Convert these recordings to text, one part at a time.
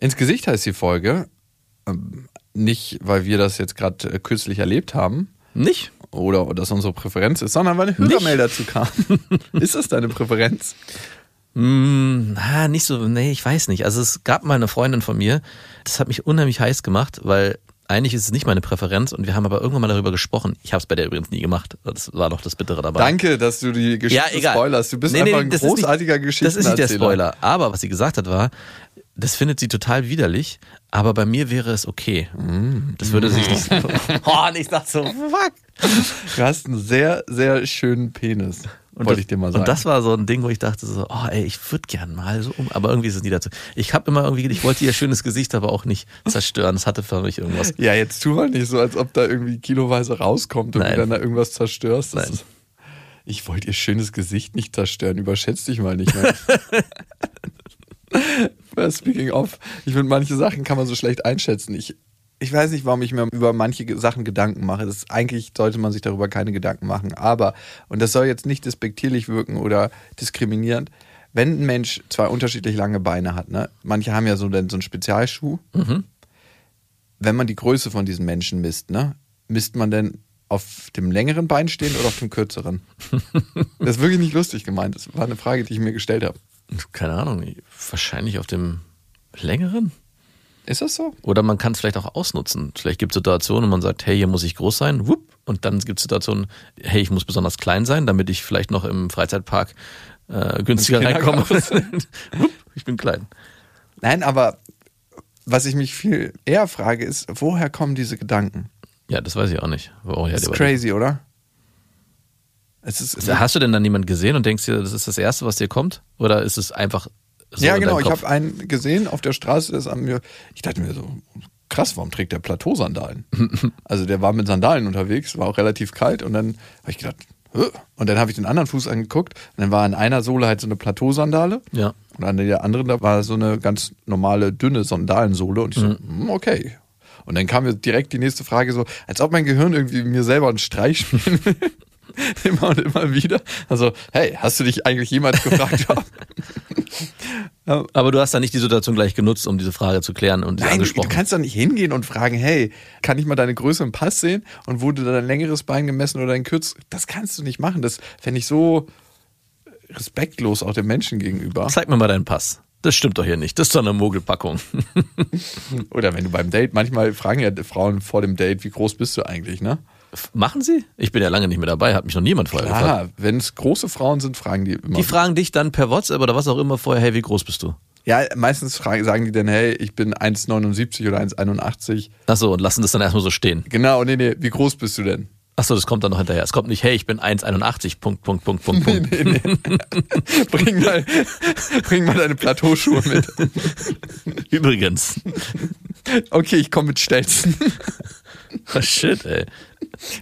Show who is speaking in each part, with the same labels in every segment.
Speaker 1: Ins Gesicht heißt die Folge. ähm, Nicht, weil wir das jetzt gerade äh, kürzlich erlebt haben
Speaker 2: Nicht?
Speaker 1: oder das unsere Präferenz ist, sondern weil eine Hörermail dazu kam. ist das deine Präferenz?
Speaker 2: Mm, ah, nicht so, nee, ich weiß nicht. Also es gab mal eine Freundin von mir, das hat mich unheimlich heiß gemacht, weil eigentlich ist es nicht meine Präferenz und wir haben aber irgendwann mal darüber gesprochen. Ich habe es bei der übrigens nie gemacht. Das war doch das Bittere dabei.
Speaker 1: Danke, dass du die Geschichte
Speaker 2: Ja, egal.
Speaker 1: spoilerst. Du bist
Speaker 2: Nee, nee,
Speaker 1: einfach ein
Speaker 2: das ist nicht-
Speaker 1: großartiger
Speaker 2: Das ist nicht der Spoiler. Aber was sie gesagt hat war, das findet sie total widerlich, aber bei mir wäre es okay. Das würde sich nicht. oh, und ich dachte so, fuck.
Speaker 1: Du hast einen sehr, sehr schönen Penis, wollte
Speaker 2: das,
Speaker 1: ich dir mal sagen.
Speaker 2: Und das war so ein Ding, wo ich dachte so, oh ey, ich würde gern mal so um, aber irgendwie ist es nie dazu. Ich habe immer irgendwie, ich wollte ihr schönes Gesicht aber auch nicht zerstören. Das hatte für mich irgendwas.
Speaker 1: ja, jetzt tu mal nicht so, als ob da irgendwie kiloweise rauskommt und
Speaker 2: Nein.
Speaker 1: du dann da irgendwas zerstörst. Das
Speaker 2: Nein.
Speaker 1: Ist, ich wollte ihr schönes Gesicht nicht zerstören. Überschätzt dich mal nicht. Mehr. Speaking of, ich finde, manche Sachen kann man so schlecht einschätzen. Ich, ich weiß nicht, warum ich mir über manche Sachen Gedanken mache. Das ist, eigentlich sollte man sich darüber keine Gedanken machen. Aber, und das soll jetzt nicht despektierlich wirken oder diskriminierend, wenn ein Mensch zwei unterschiedlich lange Beine hat, ne? manche haben ja so, dann so einen Spezialschuh, wenn man die Größe von diesen Menschen misst, ne, misst man denn auf dem längeren Bein stehen oder auf dem kürzeren? das ist wirklich nicht lustig gemeint. Das war eine Frage, die ich mir gestellt habe.
Speaker 2: Keine Ahnung, wahrscheinlich auf dem längeren.
Speaker 1: Ist das so?
Speaker 2: Oder man kann es vielleicht auch ausnutzen. Vielleicht gibt es Situationen, wo man sagt, hey, hier muss ich groß sein, wupp. Und dann gibt es Situationen, hey, ich muss besonders klein sein, damit ich vielleicht noch im Freizeitpark äh, günstiger reinkomme. Wupp, ich bin klein.
Speaker 1: Nein, aber was ich mich viel eher frage, ist, woher kommen diese Gedanken?
Speaker 2: Ja, das weiß ich auch nicht. Oh, ja,
Speaker 1: Das ist crazy, oder? Ist,
Speaker 2: Hast du denn dann jemanden gesehen und denkst dir, das ist das Erste, was dir kommt? Oder ist es einfach so
Speaker 1: ja, genau. Ich habe einen gesehen auf der Straße, der ist an mir. Ich dachte mir so, krass, warum trägt der Plateausandalen? also der war mit Sandalen unterwegs, war auch relativ kalt und dann habe ich gedacht, Hö? und dann habe ich den anderen Fuß angeguckt und dann war an einer Sohle halt so eine Plateausandale
Speaker 2: Ja.
Speaker 1: und an der anderen da war so eine ganz normale dünne Sandalensohle und ich so,
Speaker 2: Mhm.
Speaker 1: hm, okay. Und dann kam mir direkt die nächste Frage so, als ob mein Gehirn irgendwie mir selber einen Streich spielen will. immer und immer wieder. Also, hey, hast du dich eigentlich jemals gefragt,
Speaker 2: Aber du hast dann nicht die Situation gleich genutzt, um diese Frage zu klären und
Speaker 1: Nein, du, du
Speaker 2: angesprochen.
Speaker 1: kannst doch nicht hingehen und fragen, hey, kann ich mal deine Größe im Pass sehen? Und wurde da dein längeres Bein gemessen oder dein kürz? Das kannst du nicht machen. Das fände ich so respektlos auch dem Menschen gegenüber.
Speaker 2: Zeig mir mal deinen Pass. Das stimmt doch hier nicht. Das ist doch eine Mogelpackung.
Speaker 1: Oder wenn du beim Date, manchmal fragen ja Frauen vor dem Date, wie groß bist du eigentlich, ne?
Speaker 2: Machen sie? Ich bin ja lange nicht mehr dabei, hat mich noch niemand vorher gefragt.
Speaker 1: Ah, wenn es große Frauen sind, fragen die immer.
Speaker 2: Die fragen dich dann per WhatsApp oder was auch immer vorher, hey, wie groß bist du?
Speaker 1: ja, meistens fragen, sagen die dann, hey, ich bin 1,79 oder 1,81.
Speaker 2: Achso, und lassen das dann erstmal so stehen.
Speaker 1: Genau, nee, nee, wie groß bist du denn?
Speaker 2: Achso, das kommt dann noch hinterher. Es kommt nicht, hey, ich bin 1,81, Punkt, Punkt, Punkt, Punkt, Punkt.
Speaker 1: bring, mal, bring mal deine Plateauschuhe mit.
Speaker 2: Übrigens.
Speaker 1: Okay, ich komme mit Stelzen.
Speaker 2: Oh, shit, ey.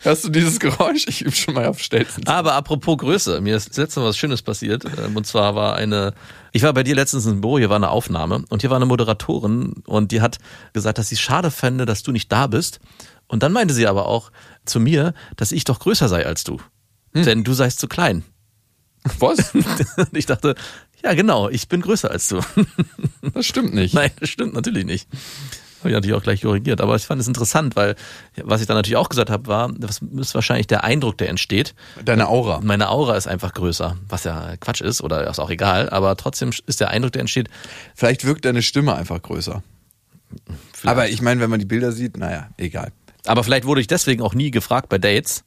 Speaker 1: Hörst du dieses Geräusch? Ich übe schon mal auf Stelzen.
Speaker 2: Aber apropos Größe, mir ist letztens was Schönes passiert. Ähm, Und zwar war eine, ich war bei dir letztens im Büro, hier war eine Aufnahme und hier war eine Moderatorin und die hat gesagt, dass sie es schade fände, dass du nicht da bist. Und dann meinte sie aber auch zu mir, dass ich doch größer sei als du. Denn du seist zu klein.
Speaker 1: Was?
Speaker 2: Und ich dachte, ja genau, ich bin größer als du.
Speaker 1: Das stimmt nicht.
Speaker 2: Nein, das stimmt natürlich nicht. Habe ich natürlich auch gleich korrigiert. Aber ich fand es interessant, weil was ich dann natürlich auch gesagt habe, war, das ist wahrscheinlich der Eindruck, der entsteht.
Speaker 1: Deine Aura.
Speaker 2: Meine Aura ist einfach größer, was ja Quatsch ist oder ist auch egal, aber trotzdem ist der Eindruck, der entsteht.
Speaker 1: Vielleicht wirkt deine Stimme einfach größer. Aber ich meine, wenn man die Bilder sieht, naja, egal.
Speaker 2: Aber vielleicht wurde ich deswegen auch nie gefragt bei Dates,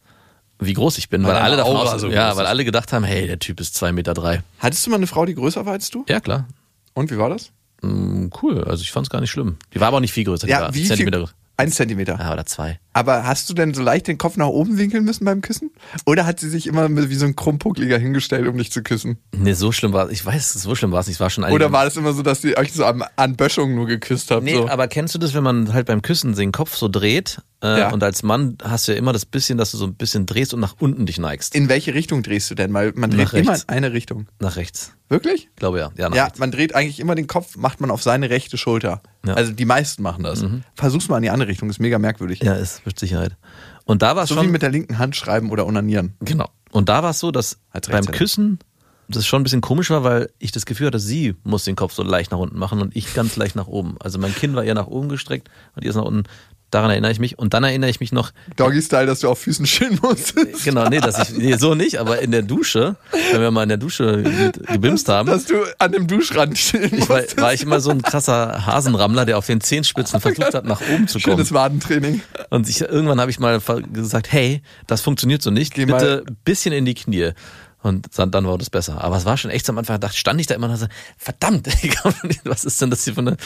Speaker 2: wie groß ich bin, weil,
Speaker 1: deine
Speaker 2: alle davon aus,
Speaker 1: so
Speaker 2: ja, weil alle gedacht haben, hey, der Typ ist zwei Meter. drei.
Speaker 1: Hattest du mal eine Frau, die größer war als du?
Speaker 2: Ja, klar.
Speaker 1: Und wie war das?
Speaker 2: Mm, Cool, also ich fand es gar nicht schlimm. Die war aber nicht viel größer, die war
Speaker 1: wie
Speaker 2: Zentimeter
Speaker 1: viel,
Speaker 2: größer.
Speaker 1: Ein Zentimeter.
Speaker 2: Ja, oder zwei.
Speaker 1: Aber hast du denn so leicht den Kopf nach oben winkeln müssen beim Küssen? Oder hat sie sich immer wie so ein Krummpuckliger hingestellt, um dich zu küssen?
Speaker 2: Nee, so schlimm war Ich weiß, so schlimm war es nicht. Es war schon
Speaker 1: Oder war das immer so, dass ihr euch so an, an Böschung nur geküsst habt?
Speaker 2: Nee,
Speaker 1: so?
Speaker 2: aber kennst du das, wenn man halt beim Küssen den Kopf so dreht? Äh,
Speaker 1: Ja.
Speaker 2: Und als Mann hast du ja immer das bisschen, dass du so ein bisschen drehst und nach unten dich neigst.
Speaker 1: In welche Richtung drehst du denn? Weil man dreht immer in eine Richtung.
Speaker 2: Nach rechts.
Speaker 1: Wirklich?
Speaker 2: Ich glaube ja. Ja, nach
Speaker 1: Ja,
Speaker 2: rechts.
Speaker 1: man dreht eigentlich immer den Kopf, macht man auf seine rechte Schulter.
Speaker 2: Ja. Mhm.
Speaker 1: Also die meisten machen das. Versuch's mal in die andere Richtung, ist mega merkwürdig.
Speaker 2: Ja, ist mit Sicherheit. Und da war es
Speaker 1: So
Speaker 2: schon.
Speaker 1: wie mit der linken Hand schreiben oder onanieren.
Speaker 2: Genau. Und da war es so, dass beim. Küssen das schon ein bisschen komisch war, weil ich das Gefühl hatte, sie muss den Kopf so leicht nach unten machen und ich ganz leicht nach oben. Also mein Kinn war eher nach oben gestreckt und ihr ist nach unten. Daran erinnere ich mich. Und dann erinnere ich mich noch,
Speaker 1: Doggy-Style, dass du auf Füßen chillen musstest.
Speaker 2: genau, nee, dass ich, nee, so nicht, aber in der Dusche, wenn wir mal in der Dusche ge- gebimst haben,
Speaker 1: Dass du an dem Duschrand chillen
Speaker 2: ich war, war ich immer so ein krasser Hasenrammler, der auf den Zehenspitzen versucht hat, nach oben zu kommen.
Speaker 1: Schönes Wadentraining.
Speaker 2: Und ich, irgendwann habe ich mal gesagt, hey, das funktioniert so nicht,
Speaker 1: Geh
Speaker 2: bitte bisschen in die Knie. Und dann, dann war das besser. Aber es war schon echt am Anfang, da stand ich da immer und so, verdammt, was ist denn das hier für eine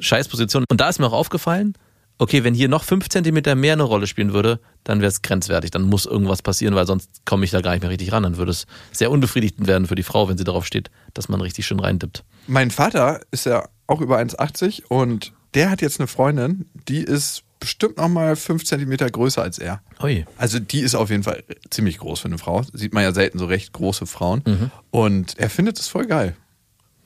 Speaker 2: Scheißposition? Und da ist mir auch aufgefallen, okay, wenn hier noch fünf Zentimeter mehr eine Rolle spielen würde, dann wäre es grenzwertig. Dann muss irgendwas passieren, weil sonst komme ich da gar nicht mehr richtig ran. Dann würde es sehr unbefriedigend werden für die Frau, wenn sie darauf steht, dass man richtig schön reindippt.
Speaker 1: Mein Vater ist ja auch über 1,80 und der hat jetzt eine Freundin, die ist bestimmt noch mal fünf Zentimeter größer als er.
Speaker 2: Ui.
Speaker 1: Also die ist auf jeden Fall ziemlich groß für eine Frau. Sieht man ja selten so recht große Frauen.
Speaker 2: Mhm.
Speaker 1: Und er findet es voll geil.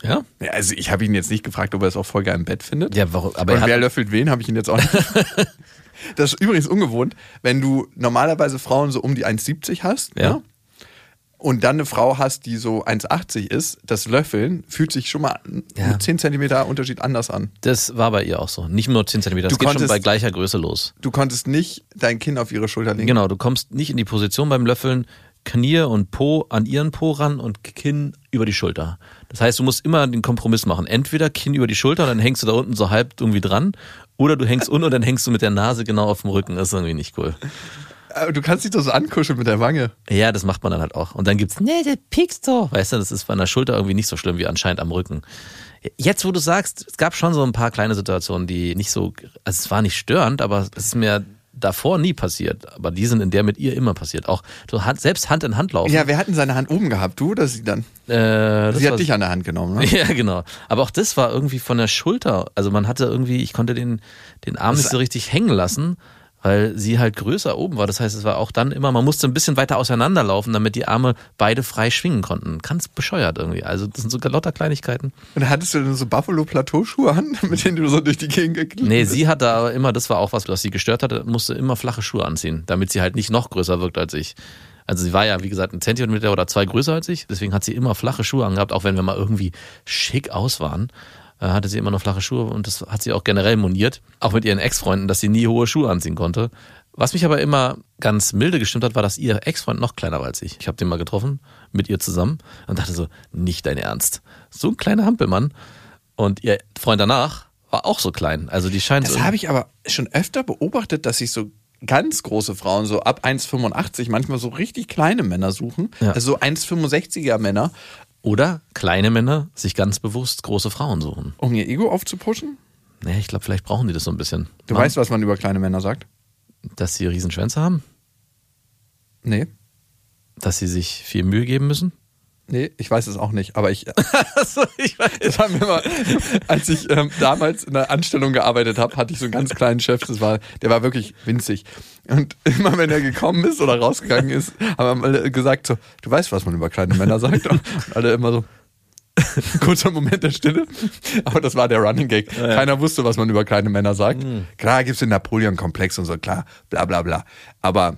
Speaker 2: Ja?
Speaker 1: Ja, also ich habe ihn jetzt nicht gefragt, ob er es auch voll geil im Bett findet.
Speaker 2: Ja, warum? Aber er
Speaker 1: Und wer löffelt wen, habe ich ihn jetzt auch nicht. das ist übrigens ungewohnt, wenn du normalerweise Frauen so um die 1,70 hast,
Speaker 2: Ja.
Speaker 1: ne? Und dann eine Frau hast, die so 1,80 ist, das Löffeln fühlt sich schon mal
Speaker 2: Ja.
Speaker 1: mit 10 Zentimeter Unterschied anders an.
Speaker 2: das war bei ihr auch so. Nicht nur 10 Zentimeter. Das
Speaker 1: Du
Speaker 2: geht schon
Speaker 1: konntest-
Speaker 2: bei gleicher Größe los.
Speaker 1: Du konntest nicht dein Kinn auf ihre Schulter legen.
Speaker 2: Genau, du kommst nicht in die Position beim Löffeln, Knie und Po an ihren Po ran und Kinn über die Schulter. Das heißt, du musst immer den Kompromiss machen. Entweder Kinn über die Schulter, dann hängst du da unten so halb irgendwie dran, oder du hängst unten und dann hängst du mit der Nase genau auf dem Rücken. Das ist irgendwie nicht cool.
Speaker 1: Aber Du kannst dich doch so ankuscheln mit der Wange.
Speaker 2: Ja, das macht man dann halt auch. Und dann gibt's, nee, der piekst so. Weißt du, das ist bei einer Schulter irgendwie nicht so schlimm wie anscheinend am Rücken. Jetzt, wo du sagst, es gab schon so ein paar kleine Situationen, die nicht so, also es war nicht störend, aber es ist mir davor nie passiert. Aber die sind in der mit ihr immer passiert. Auch so Hand, selbst Hand in Hand laufen.
Speaker 1: Ja, wer hat denn seine Hand oben gehabt? Du oder sie dann?
Speaker 2: Äh, das
Speaker 1: sie
Speaker 2: war-
Speaker 1: hat dich an der Hand genommen, ne?
Speaker 2: Ja, genau. Aber auch das war irgendwie von der Schulter. Also man hatte irgendwie, ich konnte den, den Arm nicht so richtig hängen lassen, weil sie halt größer oben war. Das heißt, es war auch dann immer, man musste ein bisschen weiter auseinanderlaufen, damit die Arme beide frei schwingen konnten. Ganz bescheuert irgendwie. Also das sind sogar lauter Kleinigkeiten.
Speaker 1: Und hattest du denn so Buffalo-Plateauschuhe an, mit denen du so durch die Gegend geklickt
Speaker 2: Nee, sie hatte aber immer, das war auch was, was sie gestört hatte, musste immer flache Schuhe anziehen, damit sie halt nicht noch größer wirkt als ich. Also sie war ja, wie gesagt, ein Zentimeter oder zwei größer als ich, deswegen hat sie immer flache Schuhe angehabt, auch wenn wir mal irgendwie schick aus waren, hatte sie immer noch flache Schuhe und das hat sie auch generell moniert, auch mit ihren Ex-Freunden, dass sie nie hohe Schuhe anziehen konnte. Was mich aber immer ganz milde gestimmt hat, war, dass ihr Ex-Freund noch kleiner war als ich. Ich habe den mal getroffen, mit ihr zusammen und dachte so, nicht dein Ernst. So ein kleiner Hampelmann. Und ihr Freund danach war auch so klein. Also die scheint
Speaker 1: Das habe ich aber schon öfter beobachtet, dass sich so ganz große Frauen, so ab 1,85, manchmal so richtig kleine Männer suchen.
Speaker 2: Ja.
Speaker 1: Also so 1,65er Männer,
Speaker 2: Oder kleine Männer sich ganz bewusst große Frauen suchen.
Speaker 1: um ihr Ego aufzupushen.
Speaker 2: Naja, ich glaube, vielleicht brauchen die das so ein bisschen.
Speaker 1: Du
Speaker 2: Man-
Speaker 1: weißt, was man über kleine Männer sagt?
Speaker 2: dass sie Riesenschwänze haben,
Speaker 1: Nee.
Speaker 2: dass sie sich viel Mühe geben müssen.
Speaker 1: Nee, ich weiß es auch nicht, aber ich,
Speaker 2: Achso, ich weiß.
Speaker 1: das haben wir mal, als ich ähm, damals in einer Anstellung gearbeitet habe, hatte ich so einen ganz kleinen Chef, das war, der war wirklich winzig. Und immer wenn er gekommen ist oder rausgegangen ist, haben alle gesagt so, du weißt, was man über kleine Männer sagt? Und alle immer so, kurzer Moment der Stille. Aber das war der Running Gag. Keiner wusste, was man über kleine Männer sagt. Klar gibt's den Napoleon-Komplex und so, klar, bla bla bla. Aber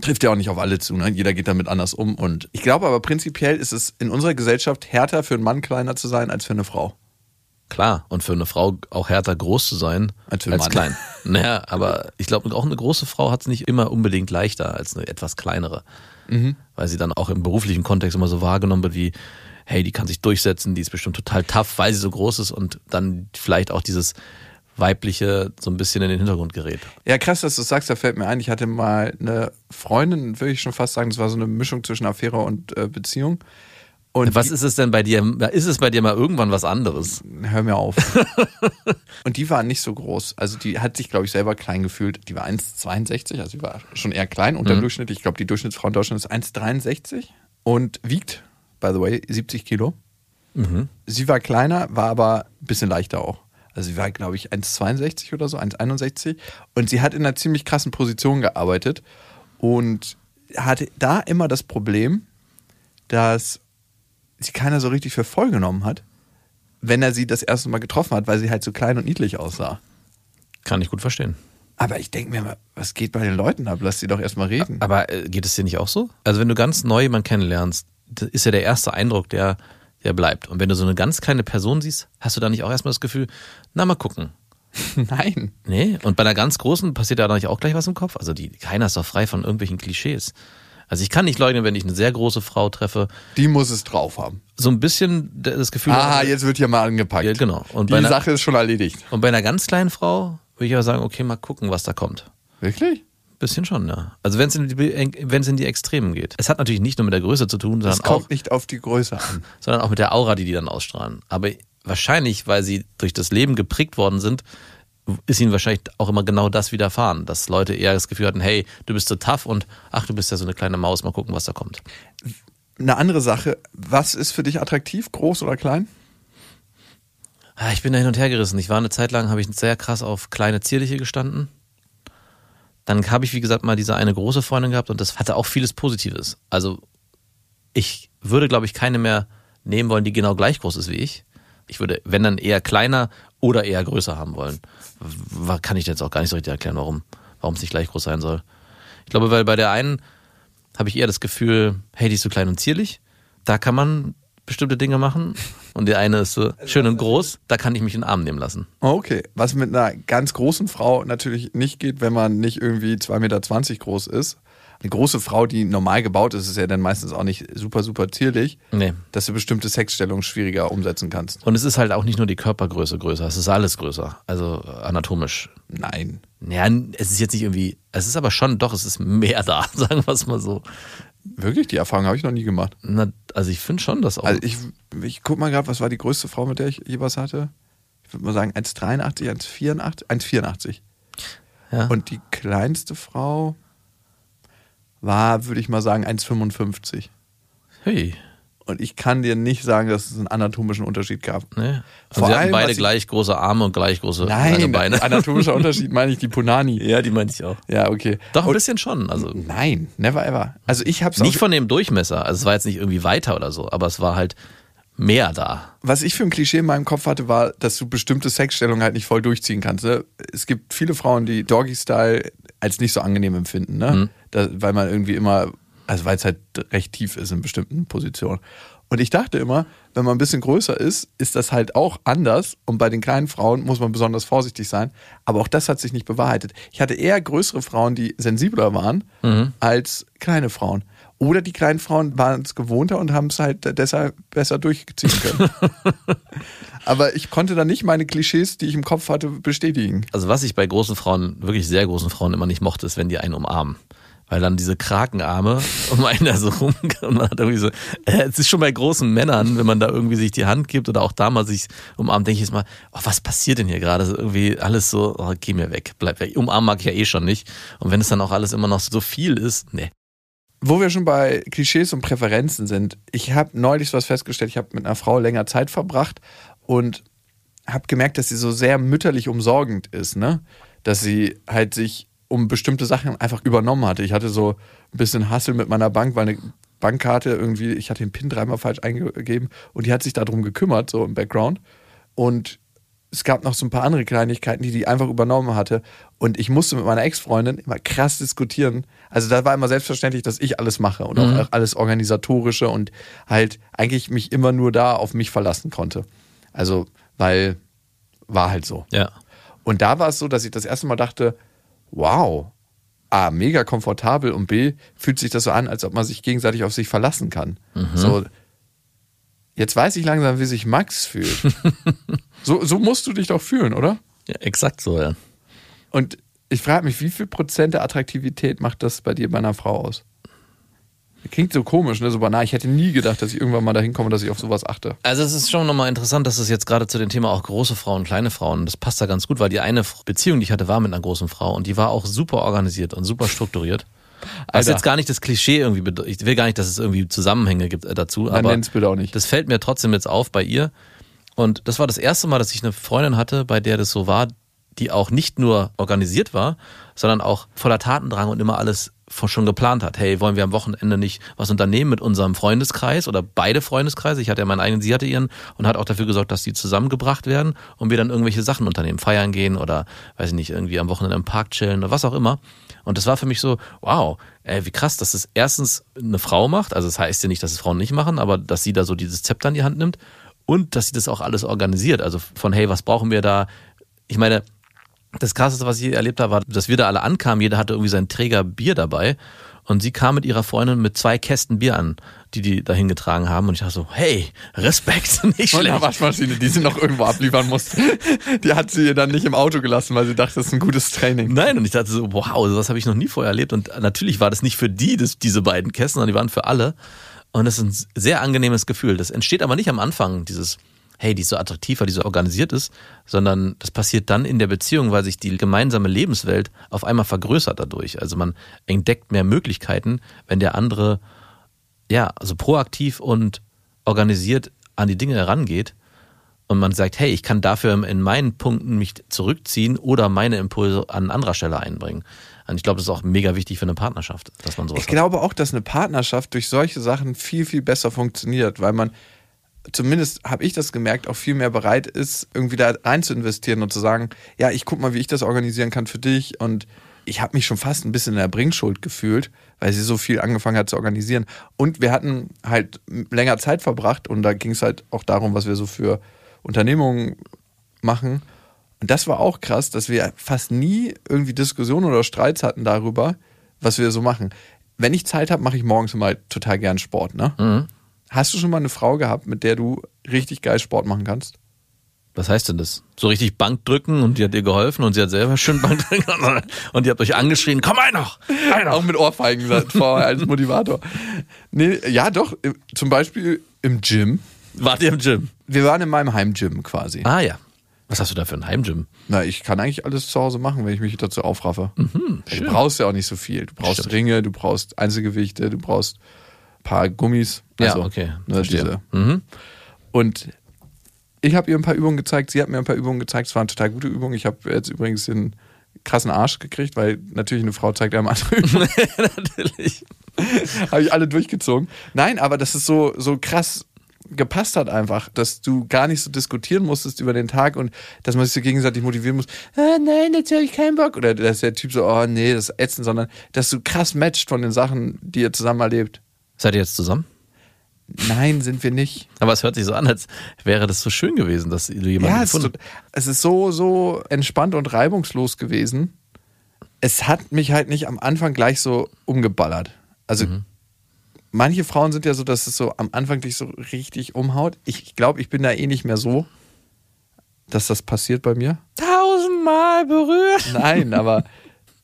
Speaker 1: trifft ja auch nicht auf alle zu. Ne? Jeder geht damit anders um. Und ich glaube aber prinzipiell ist es in unserer Gesellschaft härter für einen Mann kleiner zu sein als für eine Frau.
Speaker 2: Klar, und für eine Frau auch härter groß zu sein
Speaker 1: Als für
Speaker 2: als,
Speaker 1: einen Mann.
Speaker 2: klein. Naja, aber ich glaube, auch eine große Frau hat es nicht immer unbedingt leichter als eine etwas kleinere.
Speaker 1: Mhm.
Speaker 2: Weil sie dann auch im beruflichen Kontext immer so wahrgenommen wird wie, hey, die kann sich durchsetzen, die ist bestimmt total tough, weil sie so groß ist und dann vielleicht auch dieses weibliche so ein bisschen in den Hintergrund gerät.
Speaker 1: Ja, krass, dass du das sagst, da fällt mir ein, ich hatte mal eine Freundin, würde ich schon fast sagen, das war so eine Mischung zwischen Affäre und äh, Beziehung. Und
Speaker 2: Was ist es denn bei dir? Ist es bei dir mal irgendwann was anderes?
Speaker 1: Hör mir auf. und die war nicht so groß. Also die hat sich, glaube ich, selber klein gefühlt. Die war 1,62, also die war schon eher klein unter
Speaker 2: Mhm.
Speaker 1: Durchschnitt. Ich glaube, die Durchschnittsfrau in Deutschland ist 1,63 und wiegt, by the way, 70 Kilo.
Speaker 2: Mhm.
Speaker 1: Sie war kleiner, war aber ein bisschen leichter auch. Also sie war, glaube ich, 1,62 oder so, 1,61. Und sie hat in einer ziemlich krassen Position gearbeitet und hatte da immer das Problem, dass sie keiner so richtig für voll genommen hat, wenn er sie das erste Mal getroffen hat, weil sie halt so klein und niedlich aussah.
Speaker 2: Kann ich gut verstehen.
Speaker 1: Aber ich denke mir mal, was geht bei den Leuten ab? Lass sie doch erstmal reden.
Speaker 2: Aber äh, geht es dir nicht auch so? Also wenn du ganz neu jemanden kennenlernst, das ist ja der erste Eindruck, der, der bleibt. Und wenn du so eine ganz kleine Person siehst, hast du da nicht auch erstmal das Gefühl, na mal gucken.
Speaker 1: Nein.
Speaker 2: Nee, und bei einer ganz großen passiert da nicht auch gleich was im Kopf? Also die, keiner ist doch frei von irgendwelchen Klischees. Also ich kann nicht leugnen, wenn ich eine sehr große Frau treffe,
Speaker 1: Die muss es drauf haben.
Speaker 2: so ein bisschen das Gefühl
Speaker 1: Ah,
Speaker 2: habe-
Speaker 1: jetzt wird hier mal angepackt.
Speaker 2: Ja, genau. Und
Speaker 1: Die
Speaker 2: einer-
Speaker 1: Sache ist schon erledigt.
Speaker 2: Und bei einer ganz kleinen Frau würde ich aber sagen, okay, mal gucken, was da kommt.
Speaker 1: Wirklich?
Speaker 2: Bisschen schon, ja. Also wenn es in, es in die Extremen geht. Es hat natürlich nicht nur mit der Größe zu tun, sondern auch,
Speaker 1: kommt nicht auf die Größe an.
Speaker 2: sondern auch mit der Aura, die die dann ausstrahlen. Aber wahrscheinlich, weil sie durch das Leben geprägt worden sind, ist ihnen wahrscheinlich auch immer genau das widerfahren, dass Leute eher das Gefühl hatten, hey, du bist so tough und ach, du bist ja so eine kleine Maus, mal gucken, was da kommt.
Speaker 1: Eine andere Sache, was ist für dich attraktiv, groß oder klein?
Speaker 2: Ah, Ich bin da hin und her gerissen. Ich war eine Zeit lang, habe ich sehr krass auf kleine Zierliche gestanden. Dann habe ich, wie gesagt, mal diese eine große Freundin gehabt und das hatte auch vieles Positives. Also ich würde, glaube ich, keine mehr nehmen wollen, die genau gleich groß ist wie ich. Ich würde, wenn dann eher kleiner oder eher größer haben wollen. Kann ich jetzt auch gar nicht so richtig erklären, warum, warum es nicht gleich groß sein soll. Ich glaube, weil bei der einen habe ich eher das Gefühl, hey, die ist so klein und zierlich. Da kann man bestimmte Dinge machen. Und die eine ist so schön und groß, da kann ich mich in den Arm nehmen lassen.
Speaker 1: Okay. Was mit einer ganz großen Frau natürlich nicht geht, wenn man nicht irgendwie 2,20 Meter groß ist. Eine große Frau, die normal gebaut ist, ist ja dann meistens auch nicht super, super zierlich,
Speaker 2: Nee.
Speaker 1: dass du bestimmte Sexstellungen schwieriger umsetzen kannst.
Speaker 2: Und es ist halt auch nicht nur die Körpergröße größer, es ist alles größer. Also anatomisch.
Speaker 1: Nein.
Speaker 2: Ja, es ist jetzt nicht irgendwie, es ist aber schon, doch, es ist mehr da, sagen wir es mal so.
Speaker 1: Wirklich? Die Erfahrung habe ich noch nie gemacht.
Speaker 2: Na, also ich finde schon, dass auch.
Speaker 1: Also ich, ich guck mal gerade, was war die größte Frau, mit der ich je was hatte? Ich würde mal sagen 1,83, 1,84, 1,84.
Speaker 2: ja.
Speaker 1: Und die kleinste Frau war, würde ich mal sagen, 1,55.
Speaker 2: hey,
Speaker 1: Und ich kann dir nicht sagen, dass es einen anatomischen Unterschied gab.
Speaker 2: ne? Und
Speaker 1: Vor
Speaker 2: sie hatten
Speaker 1: allem,
Speaker 2: beide
Speaker 1: ich-
Speaker 2: gleich große Arme und gleich große
Speaker 1: Nein,
Speaker 2: Beine.
Speaker 1: anatomischer Unterschied meine ich die Punani.
Speaker 2: ja, die meinte ich auch.
Speaker 1: Ja, okay.
Speaker 2: Doch, ein
Speaker 1: Und-
Speaker 2: bisschen schon. Also
Speaker 1: Nein, never ever. Also ich habe
Speaker 2: nicht von dem Durchmesser. Also es war jetzt nicht irgendwie weiter oder so, aber es war halt mehr da.
Speaker 1: Was ich für ein Klischee in meinem Kopf hatte, war, dass du bestimmte Sexstellungen halt nicht voll durchziehen kannst. Ne? Es gibt viele Frauen, die Doggy-Style als nicht so angenehm empfinden, ne?
Speaker 2: Mhm.
Speaker 1: Da, weil man irgendwie immer, also weil es halt recht tief ist in bestimmten Positionen. Und ich dachte immer, wenn man ein bisschen größer ist, ist das halt auch anders. Und bei den kleinen Frauen muss man besonders vorsichtig sein. Aber auch das hat sich nicht bewahrheitet. Ich hatte eher größere Frauen, die sensibler waren, als kleine Frauen. Oder die kleinen Frauen waren es gewohnter und haben es halt deshalb besser durchziehen können. Aber ich konnte dann nicht meine Klischees, die ich im Kopf hatte, bestätigen.
Speaker 2: Also was ich bei großen Frauen, wirklich sehr großen Frauen immer nicht mochte, ist, wenn die einen umarmen. Weil dann diese Krakenarme um einen da so rum und man hat irgendwie so, äh, es ist schon bei großen Männern, wenn man da irgendwie sich die Hand gibt oder auch da mal sich umarmt, denke ich jetzt mal, oh, was passiert denn hier gerade? So Irgendwie alles so, oh, geh mir weg, bleib weg. Umarmen mag ich ja eh schon nicht. Und wenn es dann auch alles immer noch so viel ist, nee.
Speaker 1: Wo wir schon bei Klischees und Präferenzen sind, ich habe neulich was festgestellt, ich habe mit einer Frau länger Zeit verbracht und habe gemerkt, dass sie so sehr mütterlich umsorgend ist, ne? Dass sie halt sich um bestimmte Sachen einfach übernommen hatte. Ich hatte so ein bisschen Hassel mit meiner Bank, weil eine Bankkarte irgendwie, ich hatte den PIN dreimal falsch eingegeben und die hat sich darum gekümmert, so im Background. Und es gab noch so ein paar andere Kleinigkeiten, die die einfach übernommen hatte. Und ich musste mit meiner Ex-Freundin immer krass diskutieren. Also da war immer selbstverständlich, dass ich alles mache und auch alles organisatorische und halt eigentlich mich immer nur da auf mich verlassen konnte. Also, weil war halt so.
Speaker 2: Ja.
Speaker 1: Und da war es so, dass ich das erste Mal dachte, wow, A, mega komfortabel und B, fühlt sich das so an, als ob man sich gegenseitig auf sich verlassen kann. So, jetzt weiß ich langsam, wie sich Max fühlt. so, so musst du dich doch fühlen, oder?
Speaker 2: Ja, exakt so, ja.
Speaker 1: Und ich frage mich, wie viel Prozent der Attraktivität macht das bei dir bei einer Frau aus? Klingt so komisch, ne? So banal. Ich hätte nie gedacht, dass ich irgendwann mal dahin komme, dass ich auf sowas achte.
Speaker 2: Also es ist schon nochmal interessant, dass es jetzt gerade zu dem Thema auch große Frauen, kleine Frauen, das passt da ganz gut, weil die eine Beziehung, die ich hatte, war mit einer großen Frau und die war auch super organisiert und super strukturiert.
Speaker 1: Alter.
Speaker 2: jetzt gar nicht das Klischee irgendwie, ich will gar nicht, dass es irgendwie Zusammenhänge gibt äh, dazu,
Speaker 1: Dann
Speaker 2: aber
Speaker 1: bitte auch nicht.
Speaker 2: das fällt mir trotzdem jetzt auf bei ihr. Und das war das erste Mal, dass ich eine Freundin hatte, bei der das so war, die auch nicht nur organisiert war, sondern auch voller Tatendrang und immer alles schon geplant hat. Hey, wollen wir am Wochenende nicht was unternehmen mit unserem Freundeskreis oder beide Freundeskreise? Ich hatte ja meinen eigenen, sie hatte ihren und hat auch dafür gesorgt, dass die zusammengebracht werden und wir dann irgendwelche Sachen unternehmen, feiern gehen oder, weiß ich nicht, irgendwie am Wochenende im Park chillen oder was auch immer. Und das war für mich so, wow, ey, wie krass, dass es erstens eine Frau macht. Also das heißt ja nicht, dass es Frauen nicht machen, aber dass sie da so dieses Zepter in die Hand nimmt und dass sie das auch alles organisiert. Also von, hey, was brauchen wir da? Ich meine, das Krasseste, was ich erlebt habe, war, dass wir da alle ankamen. Jeder hatte irgendwie seinen Träger Bier dabei. Und sie kam mit ihrer Freundin mit zwei Kästen Bier an, die die dahin getragen haben. Und ich dachte so, hey, Respekt, nicht
Speaker 1: Und eine
Speaker 2: schlecht.
Speaker 1: Waschmaschine, die sie noch irgendwo abliefern musste. Die hat sie ihr dann nicht im Auto gelassen, weil sie dachte, das ist ein gutes Training.
Speaker 2: Nein, und ich dachte so, wow, sowas habe ich noch nie vorher erlebt. Und natürlich war das nicht für die, das, diese beiden Kästen, sondern die waren für alle. Und das ist ein sehr angenehmes Gefühl. Das entsteht aber nicht am Anfang, dieses, hey, die ist so attraktiv, weil die so organisiert ist, sondern das passiert dann in der Beziehung, weil sich die gemeinsame Lebenswelt auf einmal vergrößert dadurch. Also man entdeckt mehr Möglichkeiten, wenn der andere, ja, also proaktiv und organisiert an die Dinge herangeht und man sagt, hey, ich kann dafür in meinen Punkten mich zurückziehen oder meine Impulse an anderer Stelle einbringen. Und ich glaube, das ist auch mega wichtig für eine Partnerschaft, dass man sowas
Speaker 1: Ich glaube auch, dass eine Partnerschaft durch solche Sachen viel, viel besser funktioniert, weil man, zumindest habe ich das gemerkt, auch viel mehr bereit ist, irgendwie da rein zu investieren und zu sagen, ja, ich guck mal, wie ich das organisieren kann für dich. Und ich habe mich schon fast ein bisschen in der Bringschuld gefühlt, weil sie so viel angefangen hat zu organisieren. Und wir hatten halt länger Zeit verbracht und da ging es halt auch darum, was wir so für Unternehmungen machen. Und das war auch krass, dass wir fast nie irgendwie Diskussionen oder Streits hatten darüber, was wir so machen. Wenn ich Zeit habe, mache ich morgens immer total gern Sport. Ne? Hast du schon mal eine Frau gehabt, mit der du richtig geil Sport machen kannst?
Speaker 2: Was heißt denn das? So richtig Bank drücken und die hat dir geholfen und sie hat selber schön Bank drücken und die hat euch angeschrien, komm ein noch!
Speaker 1: Auch mit Ohrfeigen gesagt, vorher als Motivator. Nee, ja, doch. Zum Beispiel im Gym.
Speaker 2: Wart ihr im Gym?
Speaker 1: Wir waren in meinem Heimgym quasi.
Speaker 2: Ah ja. Was hast du da für ein Heimgym?
Speaker 1: Na, ich kann eigentlich alles zu Hause machen, wenn ich mich dazu aufraffe. du brauchst ja auch nicht so viel. Du brauchst
Speaker 2: Stimmt.
Speaker 1: Ringe, du brauchst Einzelgewichte, du brauchst ein paar Gummis.
Speaker 2: Ja,
Speaker 1: Also,
Speaker 2: okay.
Speaker 1: Ne, diese.
Speaker 2: Mhm.
Speaker 1: Und ich habe ihr ein paar Übungen gezeigt, sie hat mir ein paar Übungen gezeigt. Es waren total gute Übungen. Ich habe jetzt übrigens den krassen Arsch gekriegt, weil natürlich eine Frau zeigt einem andere Übungen.
Speaker 2: Natürlich.
Speaker 1: habe ich alle durchgezogen. Nein, aber das ist so, so krass gepasst hat einfach, dass du gar nicht so diskutieren musstest über den Tag und dass man sich so gegenseitig motivieren muss, ah, nein, jetzt habe ich keinen Bock. Oder dass der Typ so, oh nee, das ist ätzend, sondern dass du krass matcht von den Sachen, die ihr zusammen erlebt.
Speaker 2: Seid ihr jetzt zusammen?
Speaker 1: Nein, sind wir nicht.
Speaker 2: Aber es hört sich so an, als wäre das so schön gewesen, dass du jemanden
Speaker 1: Ja, es ist,
Speaker 2: gefunden
Speaker 1: so- es ist so, so entspannt und reibungslos gewesen. Es hat mich halt nicht am Anfang gleich so umgeballert. Also manche Frauen sind ja so, dass es so am Anfang dich so richtig umhaut. Ich glaube, ich bin da eh nicht mehr so, dass das passiert bei mir.
Speaker 2: Tausendmal berührt.
Speaker 1: Nein, aber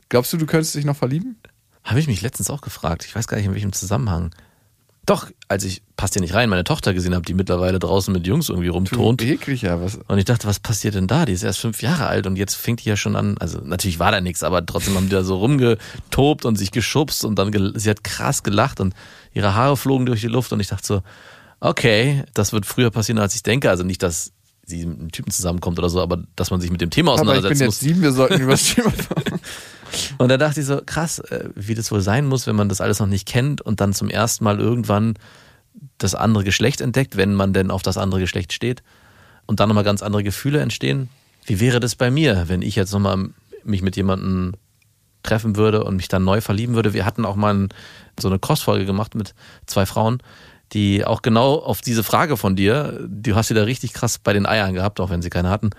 Speaker 1: glaubst du, du könntest dich noch verlieben?
Speaker 2: Habe ich mich letztens auch gefragt. Ich weiß gar nicht, in welchem Zusammenhang. Doch, als ich, passt hier nicht rein, meine Tochter gesehen habe, die mittlerweile draußen mit Jungs irgendwie rumturnt.
Speaker 1: Eklig, ja. Was?
Speaker 2: Und ich dachte, was passiert denn da? Die ist erst fünf Jahre alt und jetzt fängt die ja schon an. Also natürlich war da nichts, aber trotzdem haben die da so rumgetobt und sich geschubst und dann sie hat krass gelacht und ihre Haare flogen durch die Luft und ich dachte so, okay, das wird früher passieren, als ich denke. Also nicht, dass sie mit einem Typen zusammenkommt oder so, aber dass man sich mit dem Thema
Speaker 1: Aber ich bin jetzt
Speaker 2: muss.
Speaker 1: sieben, wir sollten über das Thema
Speaker 2: Und da dachte ich so, krass, äh, wie das wohl sein muss, wenn man das alles noch nicht kennt und dann zum ersten Mal irgendwann das andere Geschlecht entdeckt, wenn man denn auf das andere Geschlecht steht und dann nochmal ganz andere Gefühle entstehen. Wie wäre das bei mir, wenn ich jetzt nochmal mich mit jemandem treffen würde und mich dann neu verlieben würde? Wir hatten auch mal so eine Cross-Folge gemacht mit zwei Frauen, die auch genau auf diese Frage von dir, du hast sie da richtig krass bei den Eiern gehabt, auch wenn sie keine hatten,